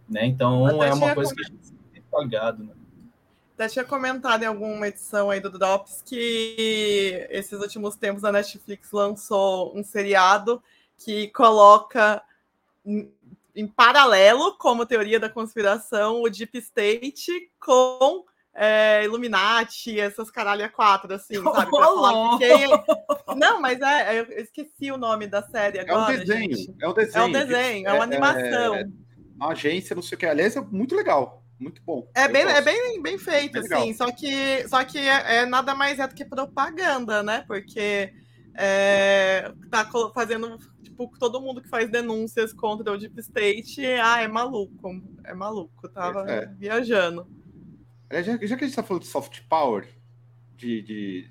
Né? Então, é uma coisa que a gente tem que ligado, né? Até tinha comentado em alguma edição aí do Drops que esses últimos tempos a Netflix lançou um seriado que coloca em paralelo, como teoria da conspiração, o Deep State com é, Illuminati, essas caralha quatro, assim, sabe? Pra falar que quem... Não, mas é, eu esqueci o nome da série agora. É um desenho, gente. é um desenho. É um desenho, é, é uma animação. É, uma agência, não sei o que. Aliás, é muito legal. Muito bom. É bem, é bem, bem feito, bem assim. Só que, só que é, é, nada mais é do que propaganda, né? Porque é, tá fazendo tipo, todo mundo que faz denúncias contra o Deep State, ah, é maluco, é maluco, tava é. viajando. Já, já, que a gente tá falando de soft power, de, de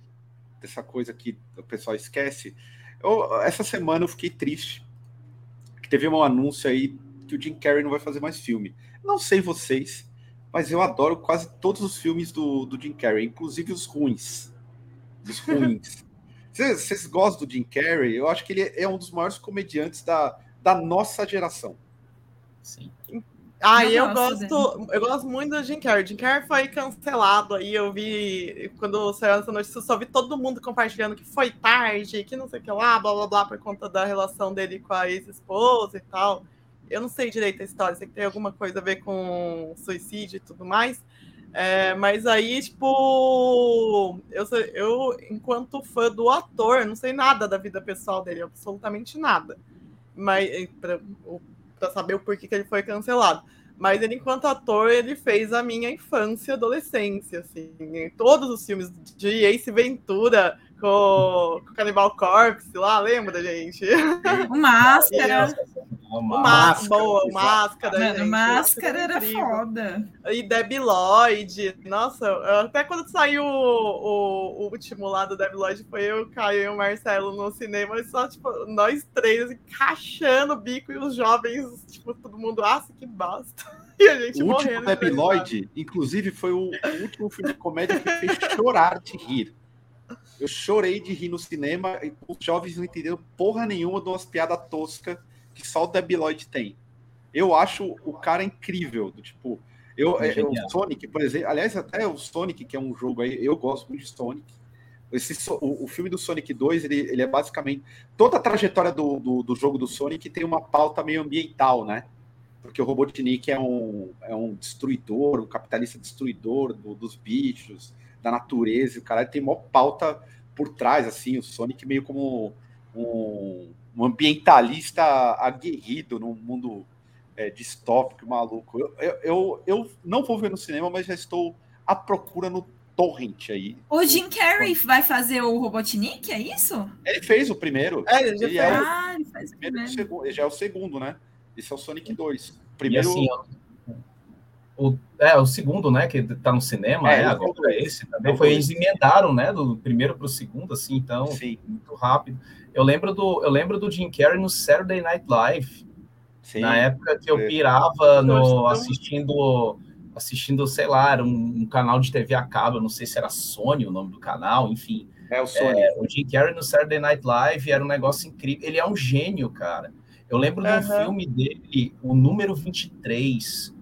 dessa coisa que o pessoal esquece, eu, essa semana eu fiquei triste, que teve um anúncio aí que o Jim Carrey não vai fazer mais filme. Não sei vocês, mas eu adoro quase todos os filmes do, do Jim Carrey, inclusive os ruins. Os ruins. Vocês gostam do Jim Carrey? Eu acho que ele é um dos maiores comediantes da, da nossa geração. Sim. Ah, eu, eu gosto, eu gosto muito do Jim Carrey. Jim Carrey foi cancelado aí. Eu vi quando saiu essa notícia, eu só vi todo mundo compartilhando que foi tarde, que não sei o que lá, blá blá blá, por conta da relação dele com a ex-esposa e tal. Eu não sei direito a história, sei que tem alguma coisa a ver com suicídio e tudo mais. É, mas aí, tipo, eu, eu, enquanto fã do ator, não sei nada da vida pessoal dele, absolutamente nada. Mas para saber o porquê que ele foi cancelado. Mas ele, enquanto ator, ele fez a minha infância e adolescência, assim. Em todos os filmes de Ace Ventura, com, com Cannibal Corpse lá, lembra, gente? O Máscara. O Máscara, boa, Máscara. Mano, gente, Máscara era foda. E Debbie Lloyd. Nossa, até quando saiu o, o, o, último lá do Debbie Lloyd, foi eu, Caio e o Marcelo no cinema, só, tipo, nós três encaixando o bico e os jovens, tipo, todo mundo, nossa, que bosta. E a gente o último Debbie Lloyd, inclusive, foi o, o último filme de comédia que fez chorar de rir. Eu chorei de rir no cinema e os jovens não entenderam porra nenhuma de umas piadas toscas que só o Debbie Lloyd tem. Eu acho o cara incrível, do tipo. Eu, é, o Sonic, por exemplo, aliás, até o Sonic, que é um jogo aí, eu gosto muito de Sonic. Esse, o, o filme do Sonic 2, ele, ele é basicamente. Toda a trajetória do, do, do, jogo do Sonic tem uma pauta meio ambiental, né? Porque o Robotnik é um, é um destruidor, um capitalista destruidor do, dos bichos da natureza, e o cara tem uma pauta por trás, assim, o Sonic meio como um, um ambientalista aguerrido num mundo é, distópico, maluco. Eu, eu, eu, eu, não vou ver no cinema, mas já estou à procura no torrent aí. O Jim Carrey vai fazer o Robotnik, é isso? Ele fez o primeiro. É, ele já ele fez. É o, ah, ele faz o primeiro. Segundo, ele já é o segundo, né? Esse é o Sonic 2. Primeiro... E assim, o, é, o segundo, né, que tá no cinema, é, né, agora é esse também, foi, eles emendaram, né, do primeiro para o segundo, assim, então, Sim. muito rápido. Eu lembro do, eu lembro do Jim Carrey no Saturday Night Live, Sim, na época que eu é. pirava no, assistindo, assistindo, sei lá, era um, um, canal de TV a cabo, não sei se era Sony o nome do canal, enfim. É o Sony. É, o Jim Carrey no Saturday Night Live era um negócio incrível, ele é um gênio, cara. Eu lembro uhum. do filme dele, o número 23,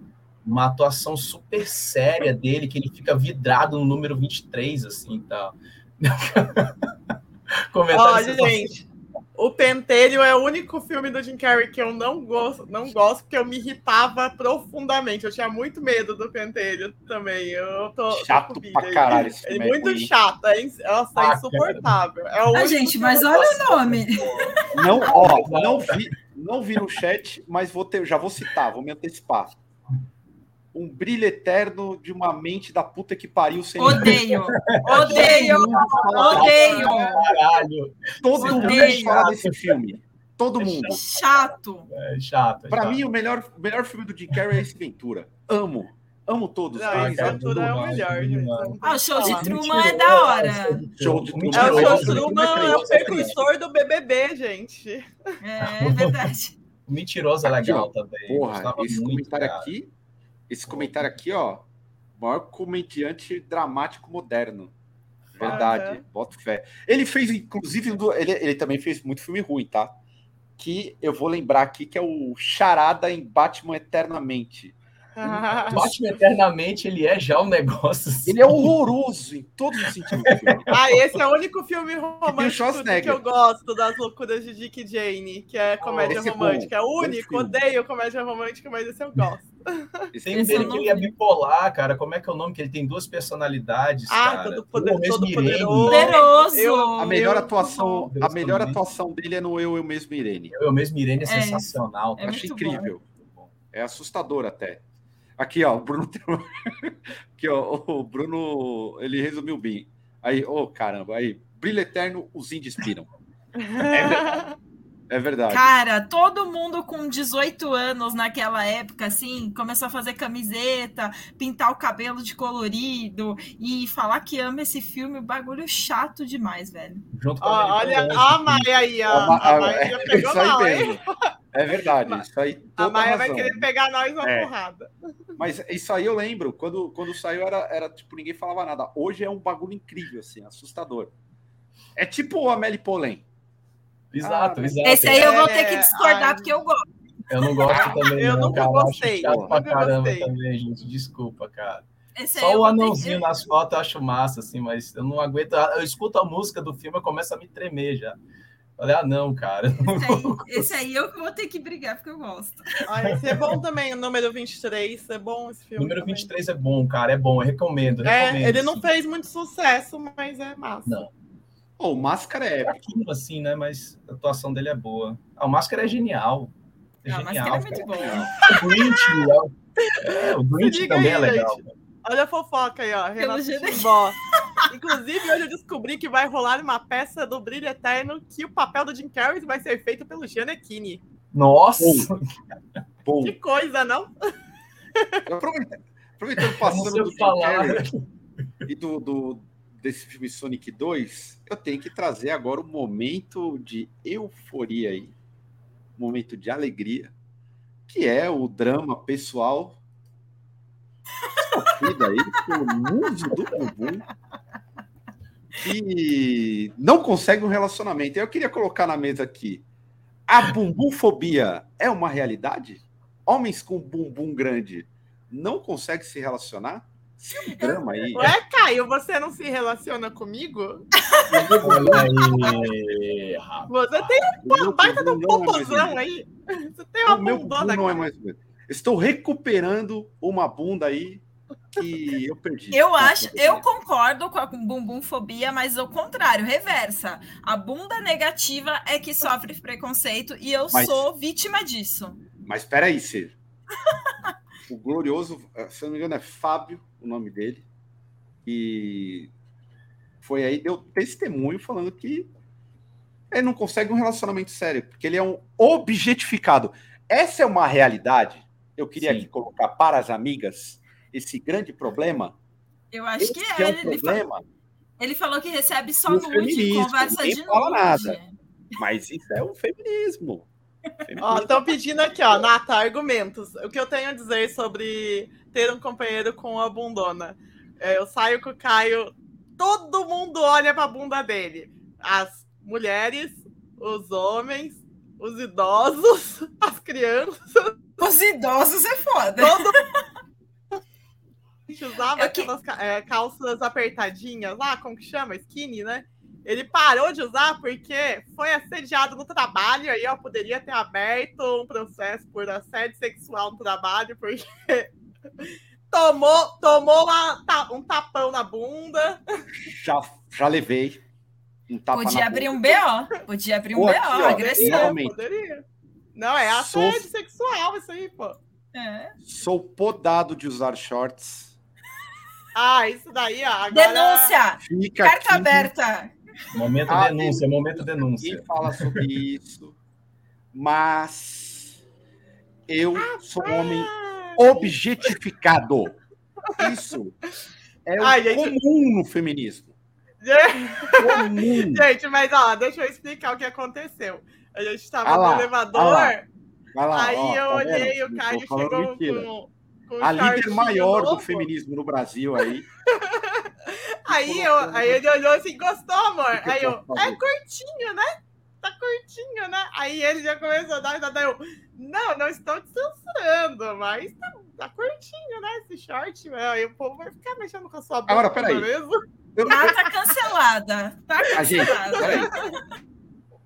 uma atuação super séria dele, que ele fica vidrado no número 23, assim, tá? Olha, gente, o Pentelho é o único filme do Jim Carrey que eu não gosto, não gosto, porque eu me irritava profundamente. Eu tinha muito medo do Pentelho também. Eu tô, chato tô pra caralho. Esse filme é muito é chato, é, nossa, é ah, insuportável. É o ah, gente, mas olha o nome. Não, ó, não vi, não vi no chat, mas vou ter, já vou citar, vou me antecipar um brilho eterno de uma mente da puta que pariu sem Odeio! Odeio! Odeio! Caralho! Todo Odeio. mundo fala desse filme. Todo é mundo. Chato. É chato. É chato. mim, o melhor, o melhor filme do Jim Carrey é esse Ventura. Amo. Amo todos. Não, ah, Ventura é o melhor, gente. Ah, o show de Truman é da hora. Show de Truman. É, o show de Truman é o precursor do BBB, gente. É, é verdade. O Mentiroso é legal também. Porra, esse comentário aqui esse comentário aqui, ó, maior comediante dramático moderno. Verdade, uhum. boto fé. Ele fez, inclusive, ele, ele também fez muito filme ruim, tá? Que eu vou lembrar aqui que é o Charada em Batman Eternamente. Batman Eternamente, ele é já um negócio. Assim. Ele é horroroso em todos os sentidos. ah, esse é o único filme romântico que eu gosto das loucuras de Dick e Jane, que é comédia oh, romântica. É, bom, é o único, odeio comédia romântica, mas esse eu gosto. Tem um dele que ele é bipolar, cara. Como é que é o nome? Que ele tem duas personalidades. Ah, cara. todo, poder, todo poderoso. poderoso. Eu, a melhor atuação, a melhor atuação dele é no Eu, Eu Mesmo Irene. Eu, eu Mesmo Irene é, é sensacional. É Acho incrível. Bom. É assustador até. Aqui, ó, o Bruno. Aqui, ó, o Bruno, ele resumiu bem. Aí, ô, oh, caramba, aí, brilho eterno, os índios piram. É verdade. É verdade. Cara, todo mundo com 18 anos naquela época, assim, começou a fazer camiseta, pintar o cabelo de colorido e falar que ama esse filme, bagulho chato demais, velho. Junto com a olha a Maia aí, ó. A, a, a Maia já pegou isso mal, hein? É verdade, isso aí. A Maia vai querer pegar nós na é. porrada. Mas isso aí eu lembro, quando, quando saiu era, era tipo, ninguém falava nada. Hoje é um bagulho incrível, assim, assustador. É tipo o Amélie Poulain. Exato, ah, exato. Esse aí eu vou ter que discordar ai. porque eu gosto. Eu não gosto também. eu não, nunca cara. gostei. Eu acho pra caramba gostei. também, gente. Desculpa, cara. Esse Só o anãozinho nas fotos eu acho massa, assim, mas eu não aguento. Eu escuto a música do filme e começo a me tremer já. Falei, ah, não, cara. Esse aí, esse aí eu vou ter que brigar porque eu gosto. Ah, esse é bom também, o número 23. É bom esse filme. O número também. 23 é bom, cara. É bom, eu recomendo. É, recomendo, ele não fez muito sucesso, mas é massa. Não. Oh, o Máscara é aquilo assim, né? Mas a atuação dele é boa. Ah, o Máscara é genial. É não, genial. é muito bom. O Grinch, é, o Grinch também é aí, é legal. Gente. Olha a fofoca aí, ó. Renato Inclusive, hoje eu descobri que vai rolar uma peça do Brilho Eterno que o papel do Jim Carrey vai ser feito pelo Gianecchini. Nossa! Bom. Que coisa, não? Aproveitando, aproveitando passando do Jim Carrey e do, do desse filme Sonic 2, eu tenho que trazer agora um momento de euforia aí, um momento de alegria, que é o drama pessoal sofrido aí pelo mundo do bumbum, que não consegue um relacionamento. Eu queria colocar na mesa aqui, a bumbumfobia é uma realidade? Homens com bumbum grande não conseguem se relacionar? Esse é um drama aí. Ué, Caio, você não se relaciona comigo? aí, você tem uma baita do popozão aí. Você tem uma o meu bundona. Não é mais... Estou recuperando uma bunda aí que eu perdi. Eu acho, eu concordo com a bumbumfobia, mas o contrário, reversa. A bunda negativa é que sofre preconceito e eu mas, sou vítima disso. Mas espera aí. O glorioso, se eu não me engano, é Fábio o nome dele. E foi aí, deu testemunho falando que ele não consegue um relacionamento sério, porque ele é um objetificado. Essa é uma realidade. Eu queria Sim. aqui colocar para as amigas esse grande problema. Eu acho que é. é um ele, problema. Falou, ele falou que recebe só nude, conversa de nude. Fala nada. Mas isso é o feminismo. Ó, estão pedindo aqui, ó, Nata, argumentos. O que eu tenho a dizer sobre ter um companheiro com a bundona? É, eu saio com o Caio, todo mundo olha para a bunda dele. As mulheres, os homens, os idosos, as crianças. Os idosos é foda. Todo... gente usava Eu que- aquelas ca- é, calças apertadinhas lá, como que chama? Skinny, né? Ele parou de usar porque foi assediado no trabalho, aí ó, poderia ter aberto um processo por assédio sexual no trabalho, porque tomou, tomou uma ta- um tapão na bunda. Já, já levei. Um tapa Podia na abrir bunda. um BO. Podia abrir um Pô, BO, aqui, ó, agressivo. Realmente. Poderia. Não, é Sou- assédio sexual isso aí, pô. É. Sou podado de usar shorts. Ah, isso daí, ó. Agora... Denúncia! Fica Carta aqui. aberta! Momento Ah, denúncia, momento denúncia. Ninguém fala sobre isso. Mas eu sou um homem objetificado. Isso é o Ai, gente. comum no feminismo. Comum. Gente, mas ó, deixa eu explicar o que aconteceu. A gente tava Ah lá, no ah elevador, lá. Lá, aí ó, eu tá olhei vendo? o Caio chegou mentira. com, com um A líder maior do feminismo no Brasil aí. Aí, eu, aí ele olhou assim, gostou, amor? Aí eu é curtinho, né? Tá curtinho, né? Aí ele já começou a dar, e daí eu, não, não estou te censurando, mas tá, tá curtinho, né? Esse short, meu. Aí o povo vai ficar mexendo com a sua boca, Agora, peraí. mesmo? Eu- Ah, tá cancelada. Tá A gente, cancelada. peraí.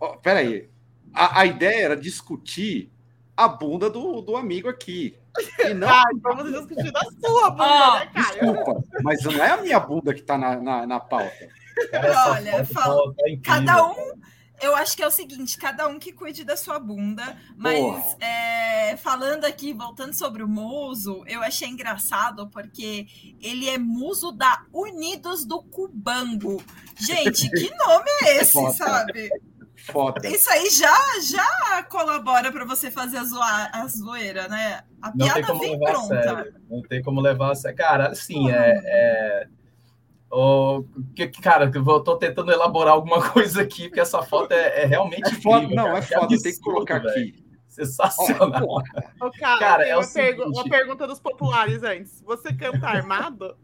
Ó, peraí. A, a ideia era discutir a bunda do, do amigo aqui. E não, Ai, vamos discutir da sua bunda, Ó, né, Caio? desculpa, mas não é a minha bunda que tá na, na, na pauta. Cara, Olha, fala- tá Cada um, cara. eu acho que é o seguinte, cada um que cuide da sua bunda, mas é, falando aqui, voltando sobre o muso, eu achei engraçado porque ele é muso da Unidos do Cubango. Gente, que nome é esse, Foda. sabe? Foda. Isso aí já, já colabora para você fazer a, zoa, a zoeira, né? A Não tem piada como vem levar a pronta. sério. Não tem como levar a sério. Cara, assim, é. é... O, que, cara, eu tô tentando elaborar alguma coisa aqui, porque essa foto é, é realmente É foda, incrível, não, cara. é foda, tem que colocar velho. aqui. Sensacional. porra. Ô, cara, Cara, é uma, pergu- seguinte. uma pergunta dos populares antes. Você canta armado?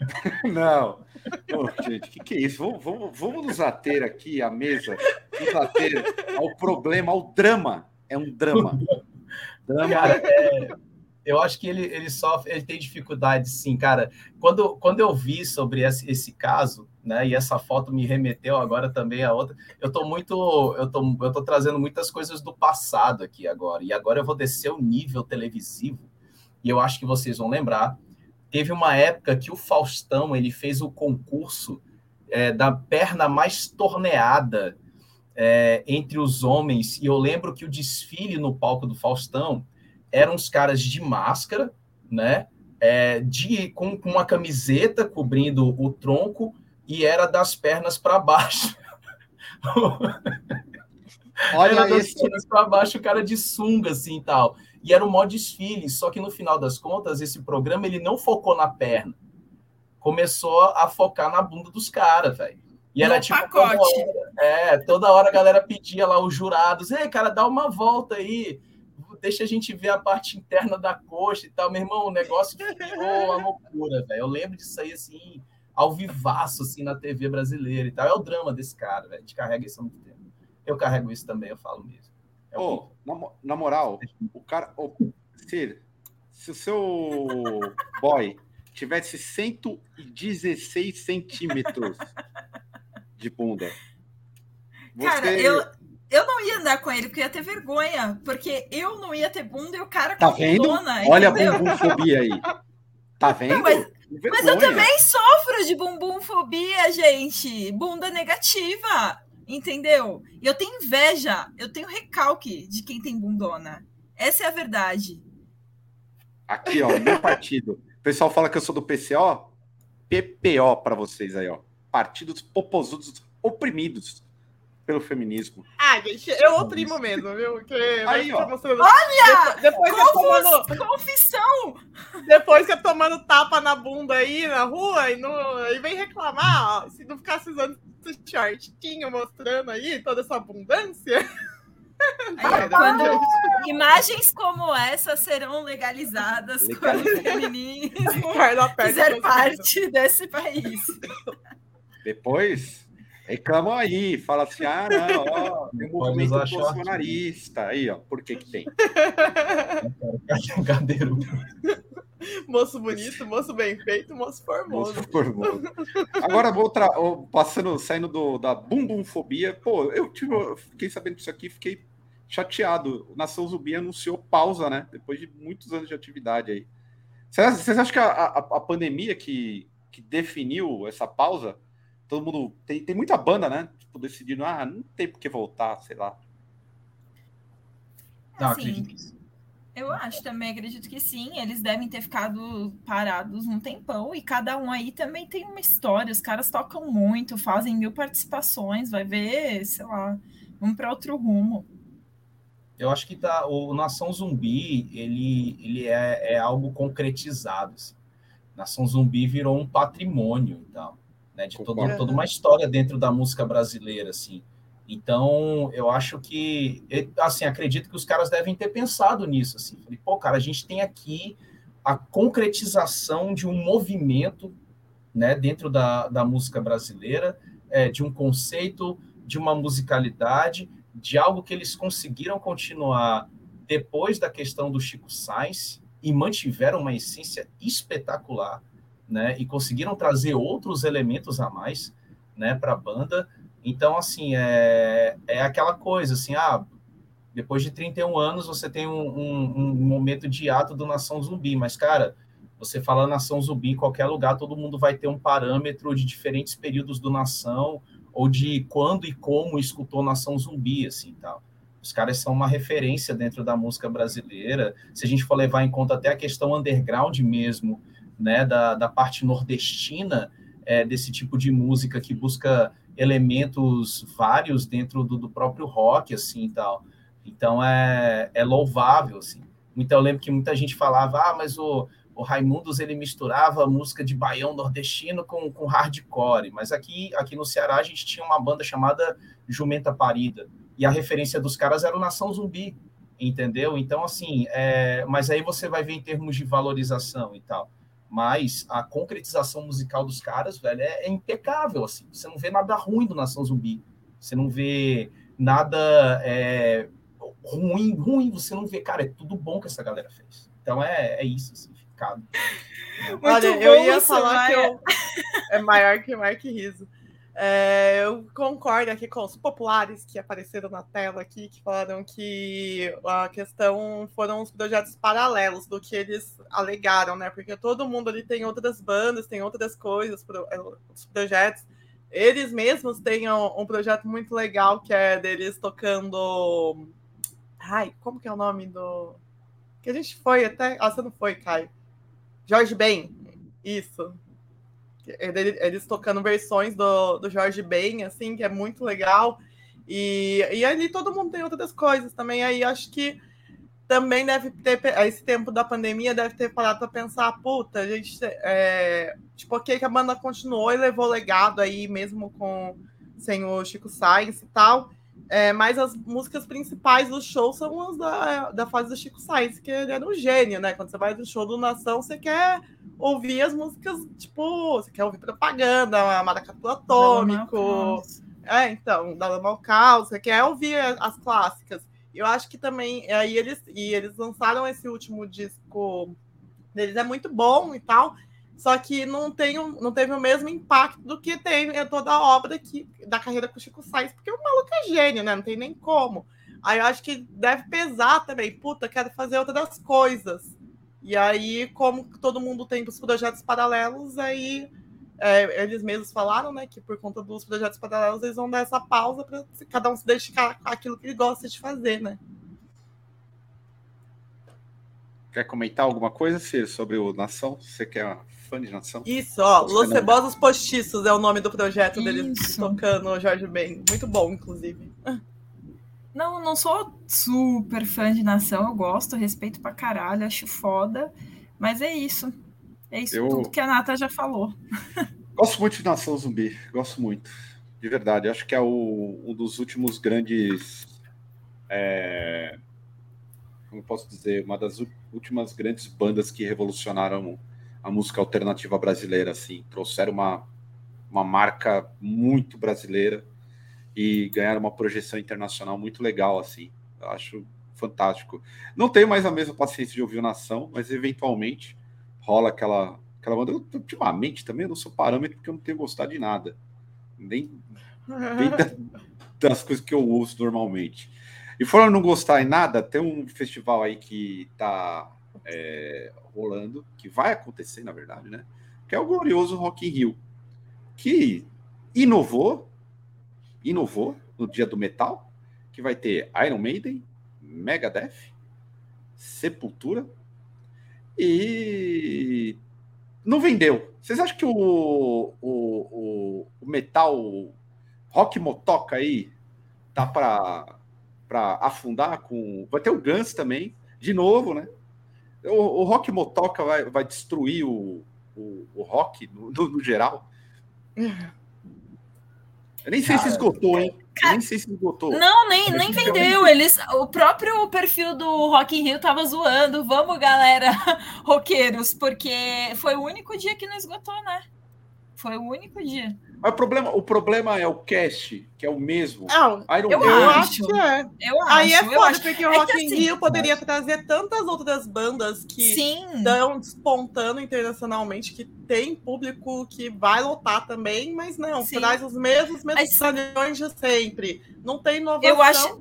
Não. Gente, o que, que é isso? Vamos, vamos, vamos nos ater aqui à mesa, nos ater ao problema, ao drama. É um drama. Drama. Cara, é, eu acho que ele, ele sofre, ele tem dificuldade, sim, cara. Quando, quando eu vi sobre esse, esse caso, né, e essa foto me remeteu agora também a outra, eu tô muito, eu tô, eu tô trazendo muitas coisas do passado aqui agora, e agora eu vou descer o nível televisivo, e eu acho que vocês vão lembrar, teve uma época que o Faustão, ele fez o concurso é, da perna mais torneada é, entre os homens, e eu lembro que o desfile no palco do Faustão eram os caras de máscara, né? É, de, com, com uma camiseta cobrindo o tronco e era das pernas para baixo. Olha para baixo, o cara de sunga, assim e tal. E era um maior desfile, só que no final das contas, esse programa ele não focou na perna. Começou a focar na bunda dos caras, velho. E era No tipo. pacote. toda hora- é, toda hora a galera pedia lá os jurados, ei, cara, dá uma volta aí, deixa a gente ver a parte interna da coxa e tal. Meu irmão, o negócio ficou uma loucura, velho. Eu lembro disso aí, assim, ao vivaço, assim, na TV brasileira e tal. É o drama desse cara, velho. A gente carrega isso há muito tempo. Eu carrego isso também, eu falo mesmo. É horrível. na, na moral, o cara. ô, Cir, se o seu boy tivesse 116 centímetros de bunda. Cara, você- eu, eu não ia andar com ele, porque eu ia ter vergonha. Porque eu não ia ter bunda e o cara com Tá a vendo? bundona, Olha a entendeu? bumbumfobia aí. Tá vendo? mas- Que Mas eu também sofro de bumbumfobia, gente. Bunda negativa, entendeu? E eu tenho inveja, eu tenho recalque de quem tem bundona. Essa é a verdade. Aqui, ó, meu partido. O pessoal fala que eu sou do PCO. PPO para vocês aí, ó. Partido dos Popozudos Oprimidos pelo feminismo. Ah, gente, eu oprimo mesmo, viu? Vai Aí, ó. mostrando- Olha! Depois, depois que eu tomando, Confus- Confissão! depois que eu tomando tapa na bunda aí na rua e, não, e vem reclamar, ó, se não ficasse usando esse shortinho mostrando aí toda essa abundância. Aí, quando imagens como essa serão legalizadas quando o feminismo fizer parte desse país. Depois reclamam aí, fala assim: ah, não, ó, tem um movimento short. bolsonarista. Aí, ó, por que que tem? Cadeiro. moço bonito, moço bem feito, moço formoso. Moço formoso. Agora, outra, passando, saindo do, da bumbumfobia, pô, eu, tive, eu fiquei sabendo disso aqui, fiquei chateado. O Nação Zumbi anunciou pausa, né? Depois de muitos anos de atividade aí. Vocês, vocês acham que a, a, a, pandemia que, que definiu essa pausa, todo mundo. Tem, tem muita banda, né? Tipo, decidindo, ah, não tem por que voltar, sei lá. Não, assim, acredito que sim. Eu acho também, acredito que sim. Eles devem ter ficado parados um tempão e cada um aí também tem uma história. Os caras tocam muito, fazem mil participações, vai ver, sei lá, vamos para outro rumo. Eu acho que tá, o Nação Zumbi ele, ele é, é algo concretizado. Assim. Nação Zumbi virou um patrimônio e tal, né, de todo, toda uma história dentro da música brasileira, assim. Então, eu acho que, assim, acredito que os caras devem ter pensado nisso, assim. Falei, pô, cara, a gente tem aqui a concretização de um movimento, né, dentro da, da música brasileira, é, de um conceito, de uma musicalidade, de algo que eles conseguiram continuar depois da questão do Chico Sainz e mantiveram uma essência espetacular, né, e conseguiram trazer outros elementos a mais, né, para a banda, então, assim, é, é aquela coisa, assim, ah, depois de 31 anos você tem um, um, um momento de ato do Nação Zumbi, mas, cara, você fala Nação Zumbi em qualquer lugar, todo mundo vai ter um parâmetro de diferentes períodos do Nação, ou de quando e como escutou Nação Zumbi, assim, tal. Os caras são uma referência dentro da música brasileira. Se a gente for levar em conta até a questão underground mesmo, né, da, da parte nordestina é, desse tipo de música que busca elementos vários dentro do, do próprio rock, assim, e tal. Então, é, é louvável, assim. Então, eu lembro que muita gente falava, ah, mas o, o Raimundos, ele misturava música de baião nordestino com, com hardcore, mas aqui, aqui no Ceará a gente tinha uma banda chamada Jumenta Parida, e a referência dos caras era o Nação Zumbi, entendeu? Então, assim, é, mas aí você vai ver em termos de valorização e tal mas a concretização musical dos caras, velho, é, é, impecável, assim. Você não vê nada ruim do Nação Zumbi. Você não vê nada é, ruim, ruim. Você não vê, cara, é tudo bom que essa galera fez. Então é, é isso, assim, ficado. Olha, eu ia falar que eu... é maior que Mark Riso. É, eu concordo aqui com os populares que apareceram na tela aqui, que falaram que a questão foram os projetos paralelos do que eles alegaram, né? Porque todo mundo ali tem outras bandas, tem outras coisas, é, os projetos. Eles mesmos têm um, projeto muito legal que é deles tocando. Ai, como que é o nome do. Que a gente foi até. Ah, você não foi, Caio. Jorge Ben. Isso eles tocando versões do, do Jorge Ben, assim, que é muito legal. E, e ali todo mundo tem outras coisas também. Aí acho que também deve ter, esse tempo da pandemia, deve ter parado para pensar, puta, a gente, é, tipo, ok, que a banda continuou e levou legado aí, mesmo com sem o Chico Sainz e tal. É, mas as músicas principais do show são as da, da fase do Chico Sainz, que ele era um gênio, né? Quando você vai no show do Nação, você quer ouvir as músicas, tipo, você quer ouvir propaganda, Maracatu Atômico. É, então, da Lama ao Caos, você quer ouvir as clássicas. Eu acho que também, aí eles, e eles lançaram esse último disco deles, é muito bom e tal, só que não, tem, não teve o mesmo impacto do que tem toda a obra aqui, da carreira com o Chico Sainz, porque o maluco é gênio, né? Não tem nem como. Aí eu acho que deve pesar também. Puta, quero fazer outras coisas. E aí, como todo mundo tem os projetos paralelos, aí é, eles mesmos falaram, né, que por conta dos projetos paralelos eles vão dar essa pausa para cada um se dedicar àquilo que ele gosta de fazer, né? Quer comentar alguma coisa, Ciro, sobre o Nação? Você quer fã de nação. Isso, ó, Los Cebosos Postiços é o nome do projeto dele tocando o Jorge Ben. Muito bom, inclusive. Não, não sou super fã de nação, eu gosto, respeito pra caralho, acho foda. Mas é isso. É isso eu... tudo que a Nata já falou. Gosto muito de Nação Zumbi, gosto muito. De verdade, acho que é o, um dos últimos grandes. É, como posso dizer? Uma das últimas grandes bandas que revolucionaram a música alternativa brasileira, assim, trouxeram uma, uma marca muito brasileira e ganharam uma projeção internacional muito legal, assim, eu acho fantástico. Não tenho mais a mesma paciência de ouvir o Nação, mas eventualmente rola aquela, aquela banda. Eu, ultimamente também eu não sou parâmetro porque eu não tenho gostado de nada. Nem, nem da, das coisas que eu ouço normalmente. E falando não gostar em nada, tem um festival aí que tá é, rolando, que vai acontecer, na verdade, né? Que é o glorioso Rock in Rio, que inovou, inovou no dia do metal, que vai ter Iron Maiden, Megadeth, Sepultura e não vendeu. Vocês acham que o, o, o, o metal rock motoca aí tá para para afundar com. Vai ter o Guns também, de novo, né? O, o rock motoca vai, vai destruir o, o, o rock no, no, no, geral. Eu nem sei se esgotou, hein? Cara, nem sei se esgotou. Não, nem, nem vendeu. Eles, o próprio perfil do Rock in Rio tava zoando. Vamos, galera, roqueiros, porque foi o único dia que não esgotou, né? Foi o único dia. Mas o problema, o problema é o cast, que é o mesmo. Não, Iron eu, Man. acho que é. Eu Aí acho, é eu foda, acho. porque o É Rock que in assim, Rio poderia trazer tantas outras bandas que Sim. estão despontando internacionalmente, que tem público que vai lotar também, mas não, Sim. traz os mesmos Mas- medalhões de sempre. Não tem inovação. Eu acho,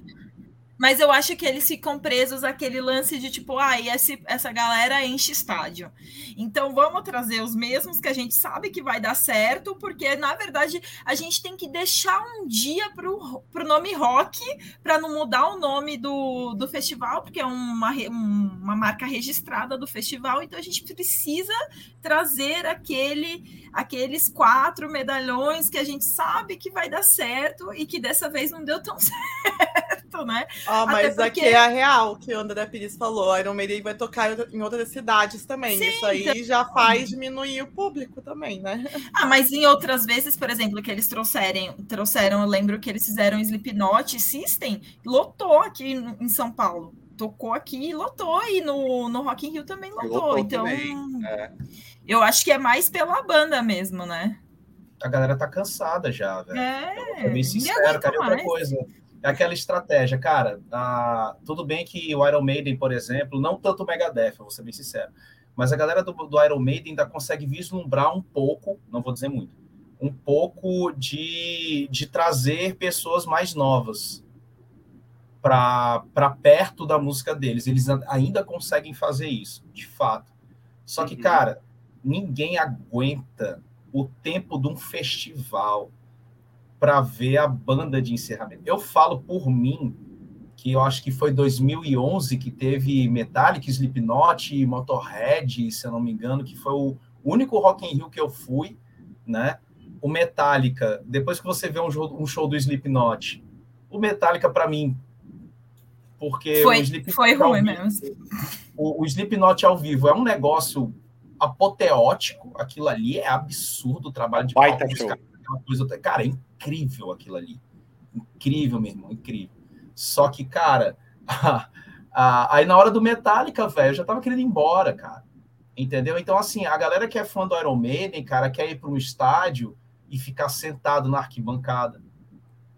mas eu acho que eles ficam presos àquele lance de tipo, ah, e esse, essa galera enche estádio. Então vamos trazer os mesmos que a gente sabe que vai dar certo, porque na verdade a gente tem que deixar um dia pro, pro nome rock para não mudar o nome do, do festival, porque é uma, um- uma marca registrada do festival, então a gente precisa trazer aquele aqueles quatro medalhões que a gente sabe que vai dar certo e que dessa vez não deu tão certo, né? Ah, mas porque- aqui é a real que o André Pires falou. Iron Maiden vai tocar em outra- em outras cidades também. Sim, Isso aí então- já faz diminuir o público também, né? Ah, mas em outras vezes, por exemplo, que eles trouxerem, trouxeram, eu lembro que eles fizeram Slipknot System, lotou aqui em São Paulo. Tocou aqui e lotou, e no, no Rock in Rio também lotou. Lotou então, também, é. eu acho que é mais pela banda mesmo, né? A galera tá cansada já, velho. É, bem ninguém sincero, cara. Outra coisa, é aquela estratégia, cara. ah, tudo bem que o Iron Maiden, por exemplo, não tanto o Megadeth, vou ser bem sincero, mas a galera do, do Iron Maiden ainda consegue vislumbrar um pouco, não vou dizer muito, um pouco de, de trazer pessoas mais novas para perto da música deles. Eles a- ainda conseguem fazer isso, de fato. Só que, Uhum. cara, ninguém aguenta o tempo de um festival para ver a banda de encerramento. Eu falo por mim que eu acho que foi 2011 que teve Metallica, Slipknot, Motorhead, se eu não me engano, que foi o único Rock in Rio que eu fui, né? O Metallica, depois que você vê um show, um show do Slipknot, o Metallica para mim porque Foi- o Slipknot foi ao ruim vivo- mesmo. O, o Slipknot ao vivo é um negócio apoteótico, aquilo ali é absurdo o trabalho de Baita palco show. caras, aquela coisa, cara, é incrível aquilo ali. Incrível, meu irmão, incrível. Só que, cara, aí na hora do Metallica, velho, eu já tava querendo ir embora, cara. Entendeu? Então, assim, a galera que é fã do Iron Maiden, cara, quer ir para um estádio e ficar sentado na arquibancada,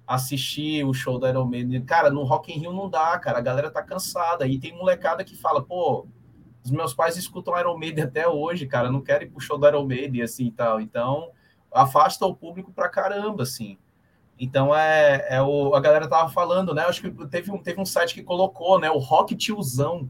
assistir o show do Iron Maiden. Cara, no Rock in Rio não dá, cara. A galera tá cansada. E tem molecada que fala, pô, os meus pais escutam Iron Maiden até hoje, cara. Não quero ir pro show do Iron Maiden, assim e tal. Então, afasta o público pra caramba, assim. Então, é, é o, a galera tava falando, né? Acho que teve um, teve um site que colocou, né? O Rock Tiozão.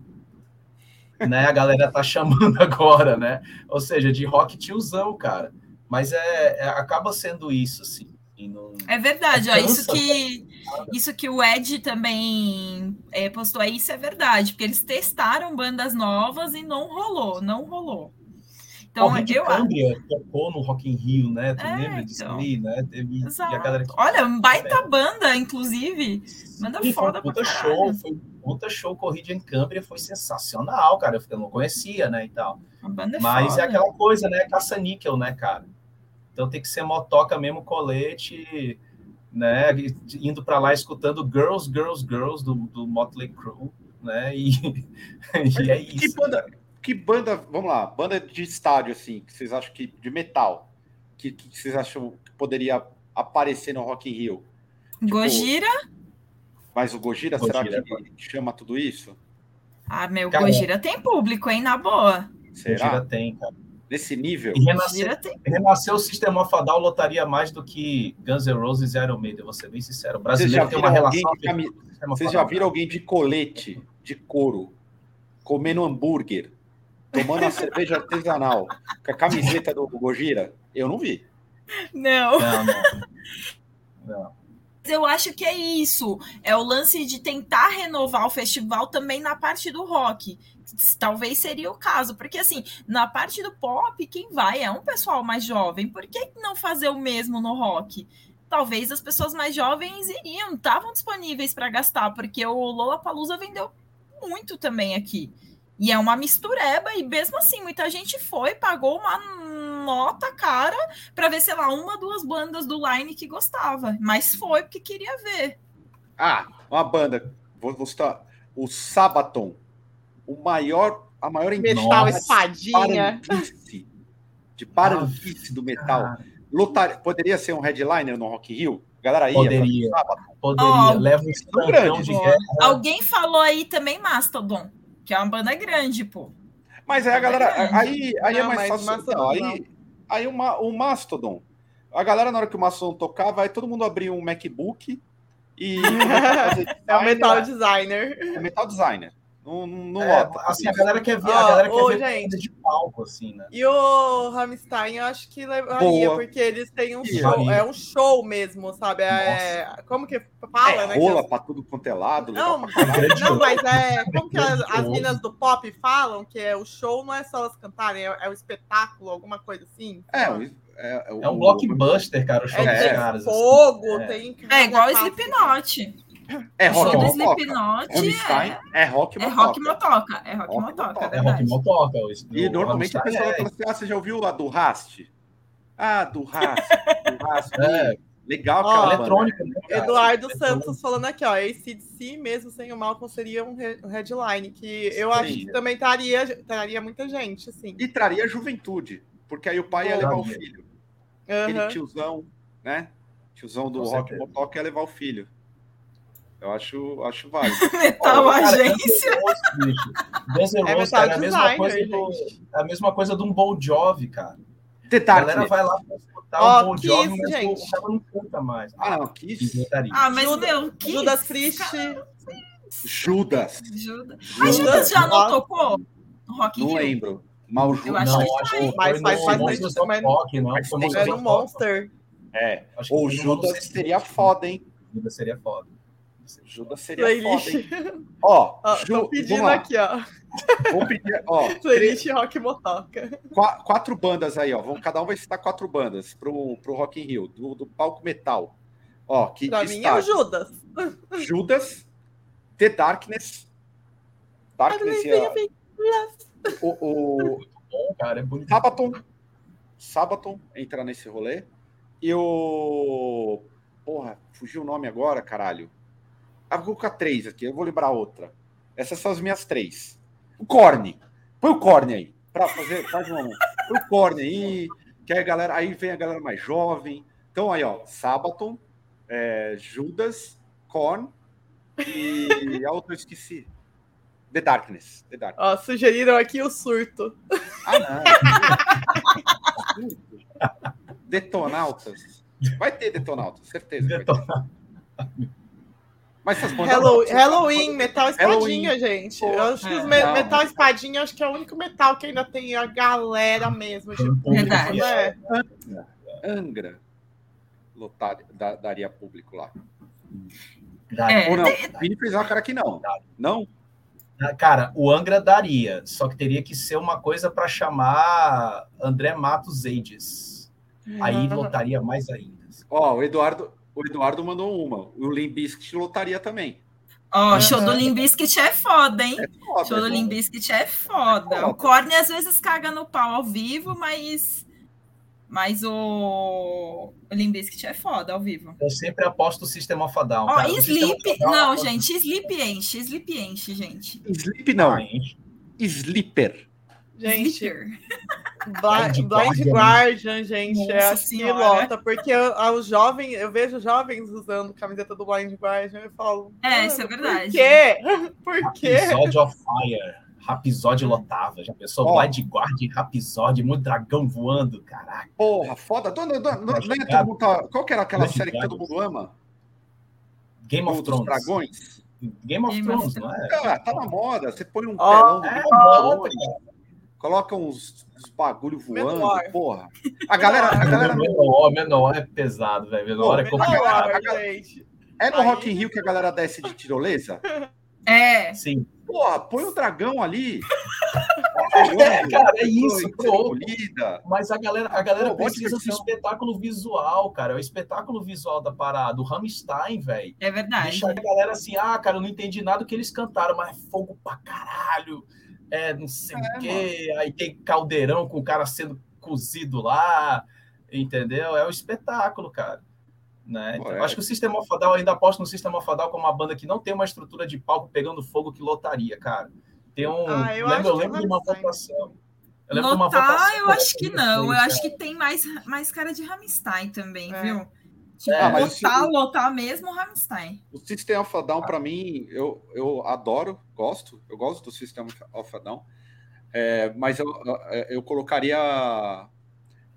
Né? A galera tá chamando agora, né? Ou seja, de rock tiozão, cara. Mas é, é- acaba sendo isso, assim. Não... É verdade, ó, É isso cansa, que isso que o Ed também é, postou aí, isso é verdade, porque eles testaram bandas novas e não rolou, não rolou. Então, o eu Câmbria tocou no Rock in Rio, né? Tu É, lembra disso então. aí, né? Teve, Exato. e a galera que... Olha, baita banda, inclusive. Banda Sim, foi foda um puta show, foi um puta show corrida em Câmbria, foi sensacional, cara. Eu- não conhecia, né, e tal. É Mas foda. é aquela coisa, né? Caça-níquel, né, cara? Então tem que ser motoca mesmo, colete, né? Indo pra lá escutando Girls, Girls, Girls do, do Motley Crue, né? E, e é Que isso. banda, que banda, vamos lá, banda de estádio, assim, que vocês acham que, de metal, que, que vocês acham que poderia aparecer no Rock in Rio? Gojira? Mas o Gojira, Gojira, será que chama tudo isso? Ah, meu, Cara, Gojira tem público, hein? Na boa. Será? Gojira tem, cara. Nesse nível? E renasceu, Gira tem. renasceu o Sistema Fadal lotaria mais do que Guns N' Roses e Iron Maiden, vou ser bem sincero. O brasileiro tem uma relação Sistema Vocês Fadal, já viram alguém de colete, de couro, comendo hambúrguer, tomando a cerveja artesanal, com a camiseta do Gojira? Eu não vi. Não. Não, não. não. Eu acho que é isso. É o lance de tentar renovar o festival também na parte do rock. Talvez seria o caso, porque assim, na parte do pop, quem vai é um pessoal mais jovem. Por que não fazer o mesmo no rock? Talvez as pessoas mais jovens iriam, estavam disponíveis para gastar, porque o Lollapalooza vendeu muito também aqui. E é uma mistureba, e mesmo assim, muita gente foi, pagou uma nota cara para ver, sei lá, uma, duas bandas do Line que gostava. Mas foi porque queria ver. Ah, uma banda. Vou, vou citar. O Sabaton. O maior, a maior Metal espadinha. paranguice, de paranguice do metal. Cara, Lotar, poderia ser um headliner no Rock? A galera ia Poderia. Poderia. Ó, Leva um grande, de guerra. Alguém falou aí também Mastodon, que é uma banda grande, pô. Mas aí a galera. Aí, aí é Não, mais mas fácil. Mastodon não, aí aí o, Ma- o Mastodon. A galera, na hora que o Mastodon tocava, aí todo mundo abria um MacBook e. É o metal designer. É metal designer. Não, não, É, lota. assim, a galera quer ver, Ó, a galera quer ô, ver gente. de palco, assim, né? E o Rammstein, eu acho que levaria, Boa. porque eles têm um show, é um show mesmo, sabe? É, como que fala, é, né? rola que pra tudo quanto é lado. Não, Não, mas é. Como que as, as minas do pop falam que é o show não é só elas cantarem, é, é o espetáculo, alguma coisa assim? É, o- é, é, o- É um blockbuster, cara, o show É, dos tem caras. assim. fogo, É. tem. É igual Slipknot. É show rock do motoca. Slipknot Rammstein é, é rock é motoca. rock motoca. É rock Rock motoca, motoca. é É rock motoca. E normalmente a Rammstein pessoa é- fala assim: ah, você já ouviu a do Rast? Ah, do Rast. Do Rast. É. Legal Ó, banda. eletrônica, né, cara? Eduardo Eletrônica. Santos falando aqui, ó, ACDC, mesmo sem o Malcolm, seria um he- um headline, que eu Sim. acho que também traria, traria muita gente, assim. E traria juventude, porque aí o pai ia levar o filho. Aquele Aham. tiozão, né? Tiozão do Com rock motoca ia levar o filho. Eu acho, acho válido. Metal cara, Agência. Guns N' Roses, É cara, é a mesma coisa do, é a mesma coisa de um Bon Jovi, cara. The A galera vai lá pra escutar Ó, um Bon que Jovi, isso, mas gente. o cara não canta mais. Ah, não, Kiss. Inventaria. Ah, mas Judas- meu, que Judas Priest, Judas. Judas. A Judas. Judas já não tocou no Rock in Não Rio? lembro. Mal Judas. Eu acho não, que acho Mas faz of também. Rock, não? Mas Foi é no. Monster. É. Acho que Ou Judas seria foda, hein? Judas seria foda. Judas seria Playlist. foda, hein? Ó, Ó, Ju, pedindo aqui, ó. Vamos pedir, ó, três, Playlist Rock Motoca. qua- quatro bandas aí, ó. Vamos, cada um vai citar quatro bandas pro, pro Rock in Rio, do, do palco metal. Ó, que Pra mim é o. Judas. Judas, The Darkness. Darkness e a- o, o Bom, cara, é bonito. Sabaton. Sabaton entra nesse rolê. E o. Porra, fugiu o nome agora, caralho. Ah, vou colocar três aqui, eu vou lembrar outra. Essas são as minhas três. O Corne. Põe o Corne aí. Pra fazer. Faz uma, põe o Corne aí. Que aí, a galera, aí vem a galera mais jovem. Então aí, ó. Sabaton, é, Judas, Korn e a outra eu esqueci. The Darkness. The Darkness. Ó, sugeriram aqui o surto. Ah, não. Detonautas. Vai ter Detonautas, certeza. que vai ter. Mas essas bandas- Hello- Halloween, Metal Halloween. Espadinha, gente. Pô, Eu acho que os é, me- não. Metal Espadinha, acho que é o único metal que ainda tem a galera mesmo. Tipo, público Verdade. né? Angra lotar, da- daria público lá. É, Ou não? Vini fez uma cara que não. Não? Cara, o Angra daria, só que teria que ser uma coisa para chamar André Matos Ages. Aí Uhum. lotaria mais ainda. Ó, o Eduardo, o Eduardo mandou uma. O Limbiskit lotaria também. Ó, show do. Limbiskit é foda, hein? Foda, Show do né? Limbiskit é foda. É foda. O Korn às vezes caga no pau ao vivo, mas. Mas o. O Limbiskit é foda ao vivo. Eu sempre aposto o System of a Down. Ó, cara. O System Sleep. Não, é gente, Sleep enche. Sleep enche, gente. Sleep não. Gente, Sleeper. Gente, Sleeper. Blind, Blind Blind Guardian, gente, é Nossa assim que Senhora. lota, porque eu- aos jovens, eu vejo jovens usando camiseta do Blind Guardian e eu falo. É, "Mano, isso é verdade." Por quê? Por quê? Episode of Fire. Rapizode lotava. Já pensou? Ó. Bodyguard, Rapizode, muito dragão voando, caraca. Porra, foda. É jogado. todo mundo tá- Qual que era aquela Grande série que todo mundo ama? Game of Thrones. Dragões? Game of Game of Thrones, não é? Ah, tá na moda. Você põe um telão do é, coloca uns, uns bagulho voando, Menor. porra. A galera, a galera Menor, menor é pesado, velho. Menor é Pô, complicado. menor. Gente. é no Aí- Rock in Rio que a galera desce de tirolesa? É, Sim. Porra, põe o dragão ali. É, cara, é isso. Mas a galera, a galera Pô, precisa do espetáculo visual, cara. O espetáculo visual da parada, do Rammstein, velho. é verdade. Deixa a galera assim, ah, cara, eu não entendi nada do que eles cantaram, mas é fogo pra caralho. É, não sei o quê. Aí tem caldeirão com o cara sendo cozido lá. Entendeu? É um espetáculo, cara. Né? Então, é. Acho que o Sistema eu ainda aposto no Sistema Down como uma banda que não tem uma estrutura de palco pegando fogo que lotaria, cara. Tem um. Ah, eu lembro, eu lembro de uma votação. Eu lembro de uma Lotar, votação eu acho que não. Eu acho que tem mais, mais cara de Rammstein também, É. viu? Tipo, É, mas isso- lotar, lotar mesmo Rammstein. O System of a Down, pra mim, eu, eu adoro, gosto. Eu gosto do System of a Down. É, mas eu, eu colocaria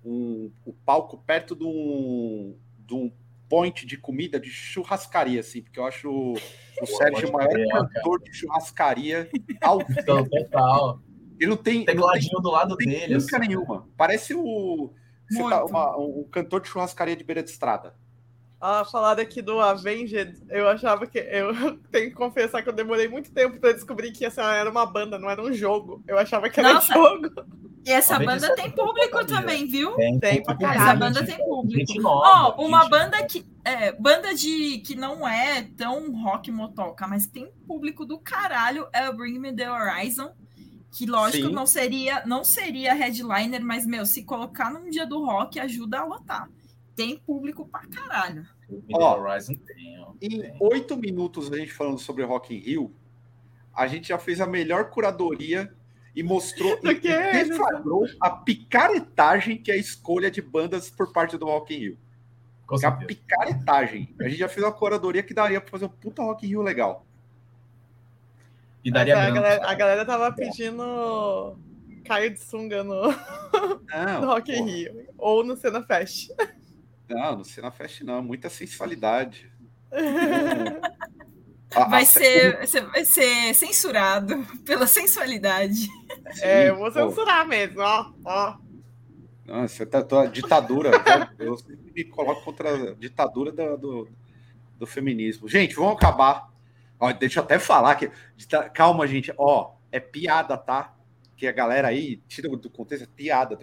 um, o palco perto de um, de um point de comida de churrascaria, assim, porque eu acho o, o Sérgio o maior ó, cantor de churrascaria ao vivo. Então, total. Ele não tem, Tecladinho do lado dele. música assim. nenhuma. Parece o. Você tá uma- um cantor de churrascaria de beira de estrada. Ah, falar aqui do Avenged, eu achava que. Eu tenho que confessar que eu demorei muito tempo pra descobrir que essa era uma banda, não era um jogo. Eu achava que era Nossa. jogo. E essa Talvez banda isso tem é público também, viu? Tem, Tem pra caralho. Essa banda tem público. Ó, uma gente- banda que. É, banda de que não é tão rock motoca, mas tem público do caralho é o Bring Me the Horizon. Que lógico Sim. não seria não seria headliner, mas meu, se colocar num dia do rock ajuda a lotar. Tem público pra caralho. Ó, Horizon tem, ó. Em oito minutos a gente falando sobre Rock in Rio, a gente já fez a melhor curadoria e mostrou e que? deflagrou a picaretagem que é a escolha de bandas por parte do Rock in Rio. Com Que é a picaretagem. A gente já fez uma curadoria que daria para fazer um puta Rock in Rio legal. E daria a, galera, a galera tava pedindo Caio de sunga no, Não, no Rock in Rio. Ou no Cena Fest. não, no Cena Fest não, muita sensualidade. A- a- Vai ser, você vai ser censurado pela sensualidade. é, eu vou pô. censurar mesmo, ó. ó. Não, você tá, tá- ditadura. eu, sempre me coloco contra a ditadura do, do, do feminismo. Gente, vamos acabar. Ó, deixa eu até falar que. Calma, gente. Ó, é piada, tá? Que a galera aí tira do contexto, é piada.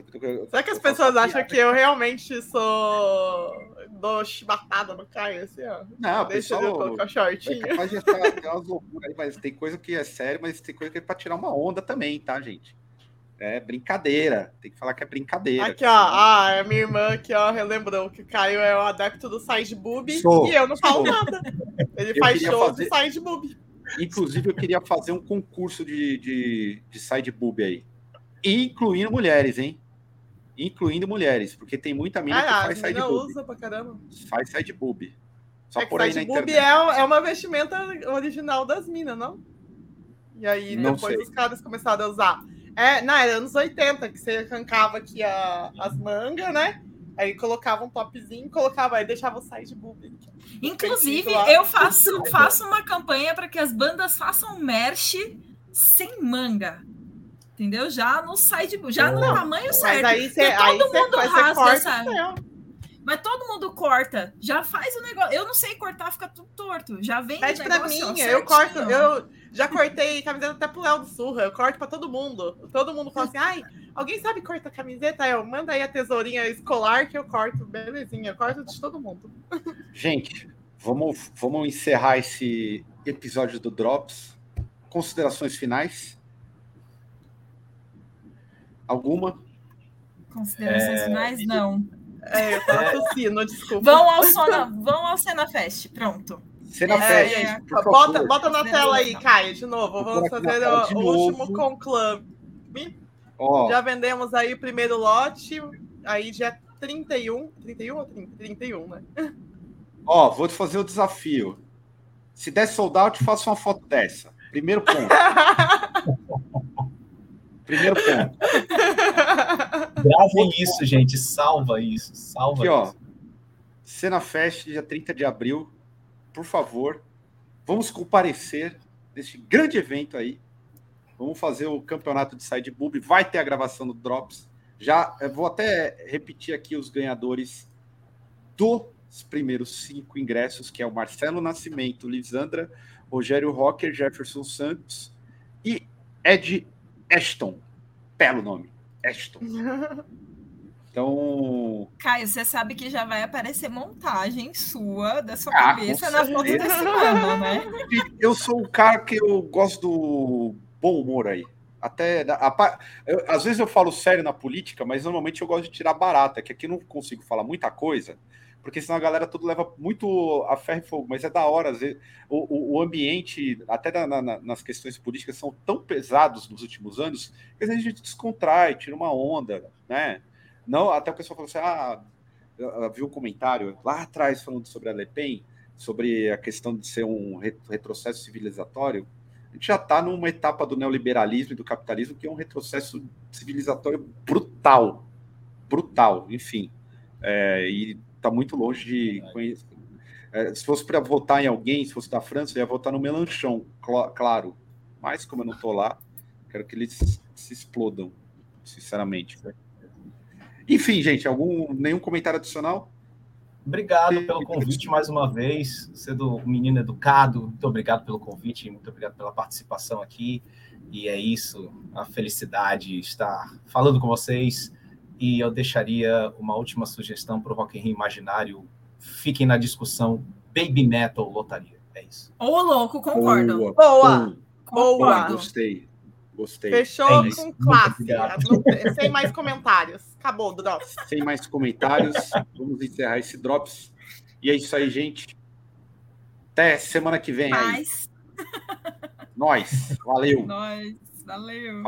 Será que as pessoas acham que eu realmente sou. dou chibatada no Caio, assim, ó? Não, Deixa eu pessoal colocar o é shortinho. capaz de achar tem umas loucuras aí, mas tem coisa que é sério, mas tem coisa que é pra tirar uma onda também, tá, gente? É brincadeira. Tem que falar que é brincadeira. Aqui, ó, ah, a minha irmã aqui, ó, relembrou que o Caio é o adepto do side boob e eu não falo sou. nada. Ele Eu faz show fazer- de side boob. Inclusive, eu queria fazer um concurso de, de, de side boob aí. Incluindo mulheres, hein? Incluindo mulheres, porque tem muita mina que Ah, faz as side meninas boob. usa pra caramba. Faz side boob. Só é que por aí na internet. é, é uma vestimenta original das minas, não? E aí Não depois sei. os caras começaram a usar. É, não, era anos 80, que você arrancava aqui a- as mangas, né? Aí colocava um topzinho, colocava, aí deixava o side boob. Inclusive, eu faço, faço uma campanha para que as bandas façam merch sem manga. Entendeu? Já no site, já no Não, tamanho Mas certo. aí aí todo você- mundo aí você rasga corta essa- o céu. Mas todo mundo corta. Já faz o negócio. Eu não sei cortar, fica tudo torto. Já vem Pede o pra negócio, ó, mim, eu corto, eu já cortei camiseta até pro Léo do Surra, eu corto pra todo mundo. Todo mundo fala assim, ai, alguém sabe cortar camiseta? Eu, manda aí a tesourinha escolar que eu corto. Belezinha, eu corto de todo mundo. Gente, vamos, vamos encerrar esse episódio do Drops. Considerações finais? Alguma? Considerações É, finais? Não. É, eu tava tossindo, desculpa. Vão ao, Sona, vão ao Cena Fest. Pronto. Cena É, Fest. por bota, favor. bota na tela aí, Caio, de novo. Vamos fazer o, último conclave. Ó, Já vendemos aí o primeiro lote, aí dia 31. 31 ou 30? 31, né? ó, vou te fazer o desafio. Se der sold out, faça uma foto dessa. Primeiro ponto. Primeiro ponto. Gravem isso, gente. Salva isso. Salva Aqui, ó. isso. Cena Fest, dia 30 de abril. Por favor, vamos comparecer neste grande evento aí. Vamos fazer o campeonato de side. Vai ter a gravação do Drops. Já eu vou até repetir aqui os ganhadores dos primeiros cinco ingressos, que é o Marcelo Nascimento, Lisandra, Rogério Rocker, Jefferson Santos e Ed Ashton. Belo nome. Ashton. Então, Caio, você sabe que já vai aparecer montagem sua da sua Ah, cabeça na foto da semana, né? eu sou o cara que eu gosto do bom humor aí. Até a pa- eu- às vezes eu falo sério na política, mas normalmente eu gosto de tirar barata, que aqui eu não consigo falar muita coisa, porque senão a galera tudo leva muito a ferro e fogo. Mas é da hora, às vezes, o, o- o ambiente, até na- na- nas questões políticas, são tão pesados nos últimos anos que às vezes a gente descontrai, tira uma onda, né? Não, até o pessoal falou assim: ah, eu, eu vi um comentário lá atrás falando sobre a Le Pen, sobre a questão de ser um re- retrocesso civilizatório. A gente já está numa etapa do neoliberalismo e do capitalismo que é um retrocesso civilizatório brutal. Brutal, enfim. É, e está muito longe de conhecer. É, se fosse para votar em alguém, se fosse da França, eu ia votar no Melanchon, cl- claro. Mas, como eu não estou lá, quero que eles se explodam, sinceramente. Enfim, gente, algum nenhum comentário adicional? Obrigado pelo convite mais uma vez. Sendo um menino educado, muito obrigado pelo convite, muito obrigado pela participação aqui. E é isso, a felicidade estar falando com vocês. E eu deixaria uma última sugestão para o Rock in Rio Imaginário. Fiquem na discussão Baby Metal Lotaria. É isso. Ô, louco, concordo. Boa, Boa. bom, Boa. gostei. Gostei. Fechou É com classe. Não Sem mais comentários. Acabou, Drops. Sem mais comentários, vamos encerrar esse Drops. E é isso aí, gente. Até semana que vem Nós. Valeu. nós, valeu.